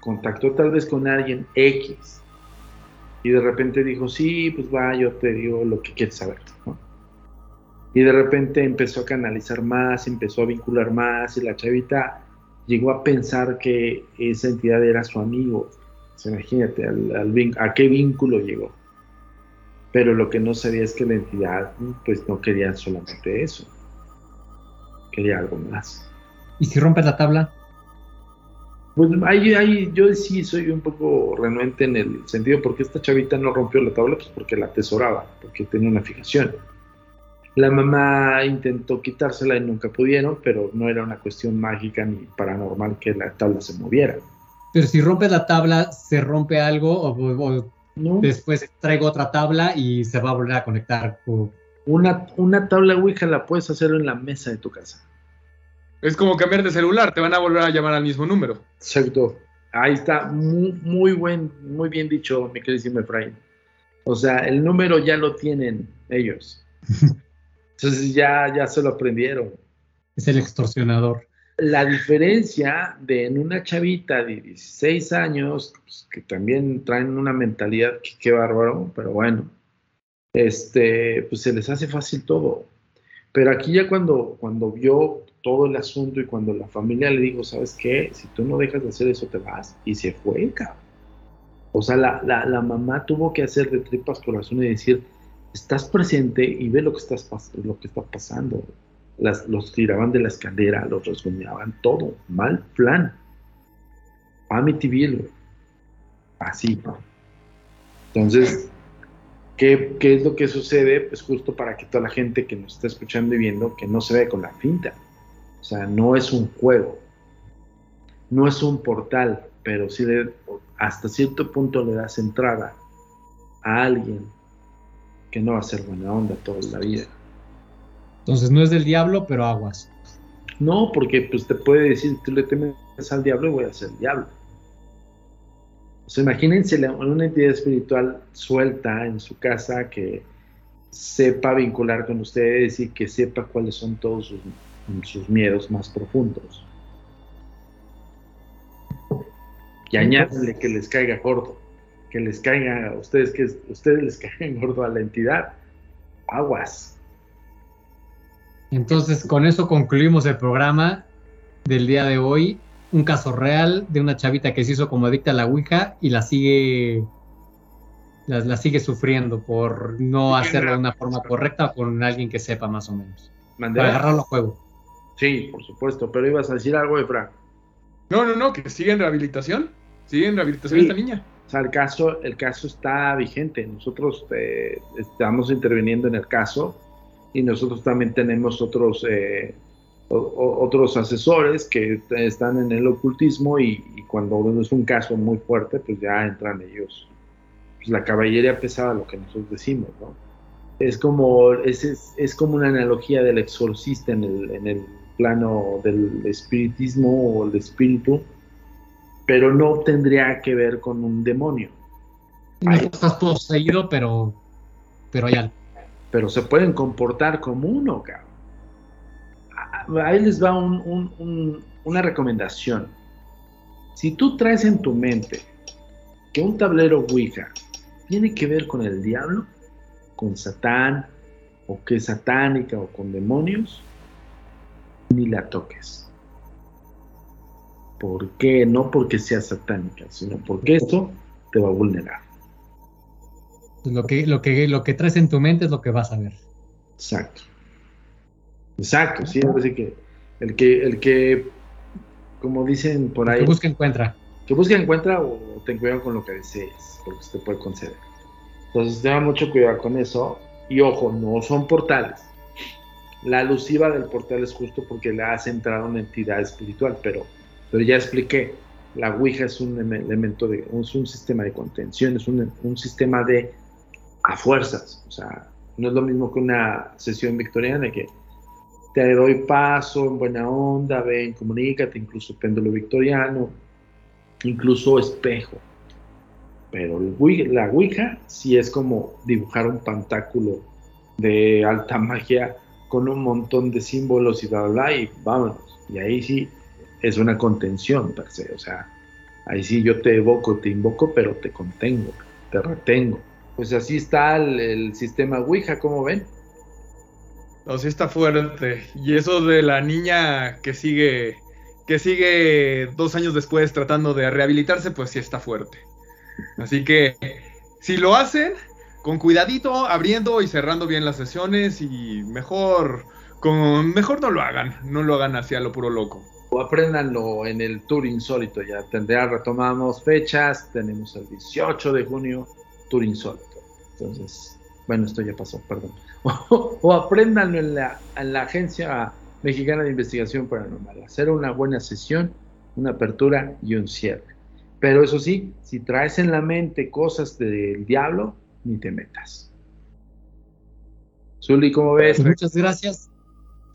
contactó tal vez con alguien X y de repente dijo, sí, pues va, yo te digo lo que quieres saber. Y de repente empezó a canalizar más, empezó a vincular más y la chavita llegó a pensar que esa entidad era su amigo. imagínate a qué vínculo llegó. Pero lo que no sabía es que la entidad pues no quería solamente eso. Quería algo más. ¿Y si rompes la tabla? Pues ahí, ahí, yo sí soy un poco renuente en el sentido porque esta chavita no rompió la tabla, pues porque la atesoraba, porque tenía una fijación. La mamá intentó quitársela y nunca pudieron, pero no era una cuestión mágica ni paranormal que la tabla se moviera. Pero si rompes la tabla, ¿se rompe algo o, después traigo otra tabla y se va a volver a conectar? Una, una tabla Ouija la puedes hacer en la mesa de tu casa. Es como cambiar de celular, te van a volver a llamar al mismo número. Exacto. Ahí está, muy, muy, buen, muy bien dicho, mi querido Efraín. O sea, el número ya lo tienen ellos. *laughs* Entonces ya, ya se lo aprendieron. Es el extorsionador. La diferencia de en una chavita de 16 años, pues, que también traen una mentalidad, que, qué bárbaro, pero bueno, este, pues se les hace fácil todo. Pero aquí ya cuando, cuando vio todo el asunto y cuando la familia le dijo, ¿sabes qué? Si tú no dejas de hacer eso, te vas. Y se fue, cabrón. O sea, la, la, la mamá tuvo que hacer de tripas corazón y decir, estás presente y ve lo que, estás, lo que está pasando. Las, los tiraban de la escalera, los rasguñaban, todo. Mal plan. Amityville. Así. Entonces, ¿qué, ¿qué es lo que sucede? Pues justo para que toda la gente que nos está escuchando y viendo, que no se ve con la finta. O sea, no es un juego. No es un portal, pero sí hasta cierto punto le das entrada a alguien que no va a ser buena onda toda la vida. Entonces no es del diablo, pero aguas. No, porque pues te puede decir, tú le temes al diablo y voy a ser el diablo. O sea, imagínense una entidad espiritual suelta en su casa que sepa vincular con ustedes y que sepa cuáles son todos sus, sus miedos más profundos. Y añádale que les caiga gordo que les caiga a ustedes, que ustedes les caigan gordo a la entidad, aguas. Entonces, con eso concluimos el programa del día de hoy. Un caso real de una chavita que se hizo como adicta a la Ouija y la sigue la, sigue sufriendo por no hacerlo de una forma correcta con alguien que sepa más o menos. Para agarrarlo a juego. Sí, por supuesto, pero ibas a decir algo, Efra. No, no, no, que sigue en rehabilitación. Sigue en rehabilitación esta niña. O sea, el caso, está vigente. Nosotros eh, estamos interviniendo en el caso y nosotros también tenemos otros, eh, otros asesores que están en el ocultismo y, cuando es un caso muy fuerte, pues ya entran ellos. Pues la caballería pesada, lo que nosotros decimos, ¿no? Es como, es, es, como una analogía del exorcista en el, en el plano del espiritismo o el espíritu pero no tendría que ver con un demonio. No estás poseído, pero, pero hay algo. Pero se pueden comportar como uno, cabrón. Ahí les va una recomendación. Si tú traes en tu mente que un tablero Ouija tiene que ver con el diablo, con Satán, o que es satánica o con demonios, ni la toques. ¿Por qué? No porque sea satánica, sino porque esto te va a vulnerar. Lo que, lo, que, lo que traes en tu mente es lo que vas a ver. Exacto. Exacto, sí, así que el que, el que, como dicen por ahí. que busca encuentra. Que busca encuentra o, ten cuidado con lo que desees, porque se te puede conceder. Entonces, tenga mucho cuidado con eso. Y ojo, no son portales. La alusiva del portal es justo porque le has entrado una entidad espiritual, pero, pero ya expliqué, la Ouija es un elemento de, es un sistema de contención, es un, un sistema de a fuerzas, o sea, no es lo mismo que una sesión victoriana que te doy paso en buena onda, ven, comunícate, incluso péndulo victoriano, incluso espejo. Pero la Ouija sí es como dibujar un pantáculo de alta magia con un montón de símbolos y bla, bla, bla, y vámonos. Y ahí sí es una contención per se, o sea, ahí sí yo te evoco, te invoco, pero te contengo, te retengo. Pues así está el, sistema Ouija, ¿cómo ven? No, sí está fuerte. Y eso de la niña que sigue, que sigue dos años después tratando de rehabilitarse, pues sí está fuerte. Así que si lo hacen, con cuidadito, abriendo y cerrando bien las sesiones y mejor, con, mejor no lo hagan, no lo hagan hacia lo puro loco. O apréndanlo en el Tour Insólito, ya tendrá, retomamos fechas, tenemos el 18 de junio, Tour Insólito. Entonces, bueno, esto ya pasó, perdón. *laughs* O, apréndanlo en la, en la Agencia Mexicana de Investigación Paranormal, hacer una buena sesión, una apertura y un cierre. Pero eso sí, si traes en la mente cosas del diablo, ni te metas. Zuli, ¿cómo ves? Muchas gracias.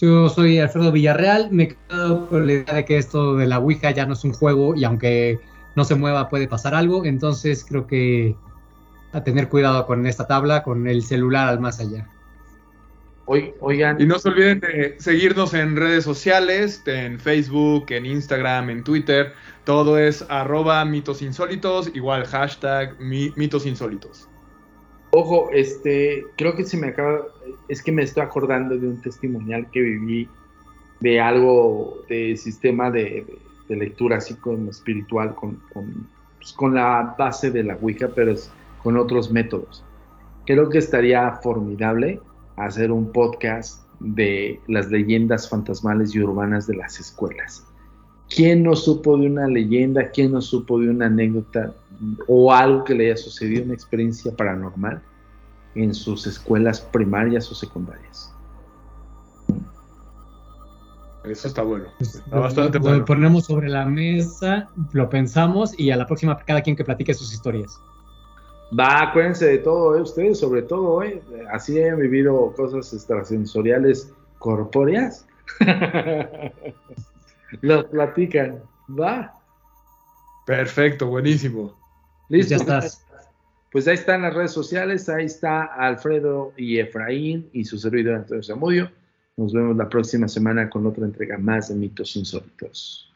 Yo soy Alfredo Villarreal. Me quedo con la idea de que esto de la Ouija ya no es un juego y aunque no se mueva puede pasar algo. Entonces creo que a tener cuidado con esta tabla, con el celular al más allá. Oigan. Y no se olviden de seguirnos en redes sociales, en Facebook, en Instagram, en Twitter. Todo es arroba mitos insólitos, igual hashtag mitos insólitos. Ojo, este, creo que se me acaba, es que me estoy acordando de un testimonial que viví de algo de sistema de, lectura así como espiritual con, pues, con, la base de la Ouija, pero es con otros métodos. Creo que estaría formidable hacer un podcast de las leyendas fantasmales y urbanas de las escuelas. ¿Quién no supo de una leyenda? ¿Quién no supo de una anécdota o algo que le haya sucedido, una experiencia paranormal en sus escuelas primarias o secundarias? Eso está bueno. Pues, está bastante lo, Lo ponemos sobre la mesa, lo pensamos y a la próxima cada quien que platique sus historias. Va, acuérdense de todo, ¿eh? ustedes sobre todo, ¿eh? así han vivido cosas extrasensoriales corpóreas. *laughs* Los platican, va. Perfecto, buenísimo. Pues Listo. Ya estás. Pues ahí están las redes sociales, ahí está Alfredo y Efraín y su servidor Antonio Zamudio. Nos vemos la próxima semana con otra entrega más de Mitos Insólitos.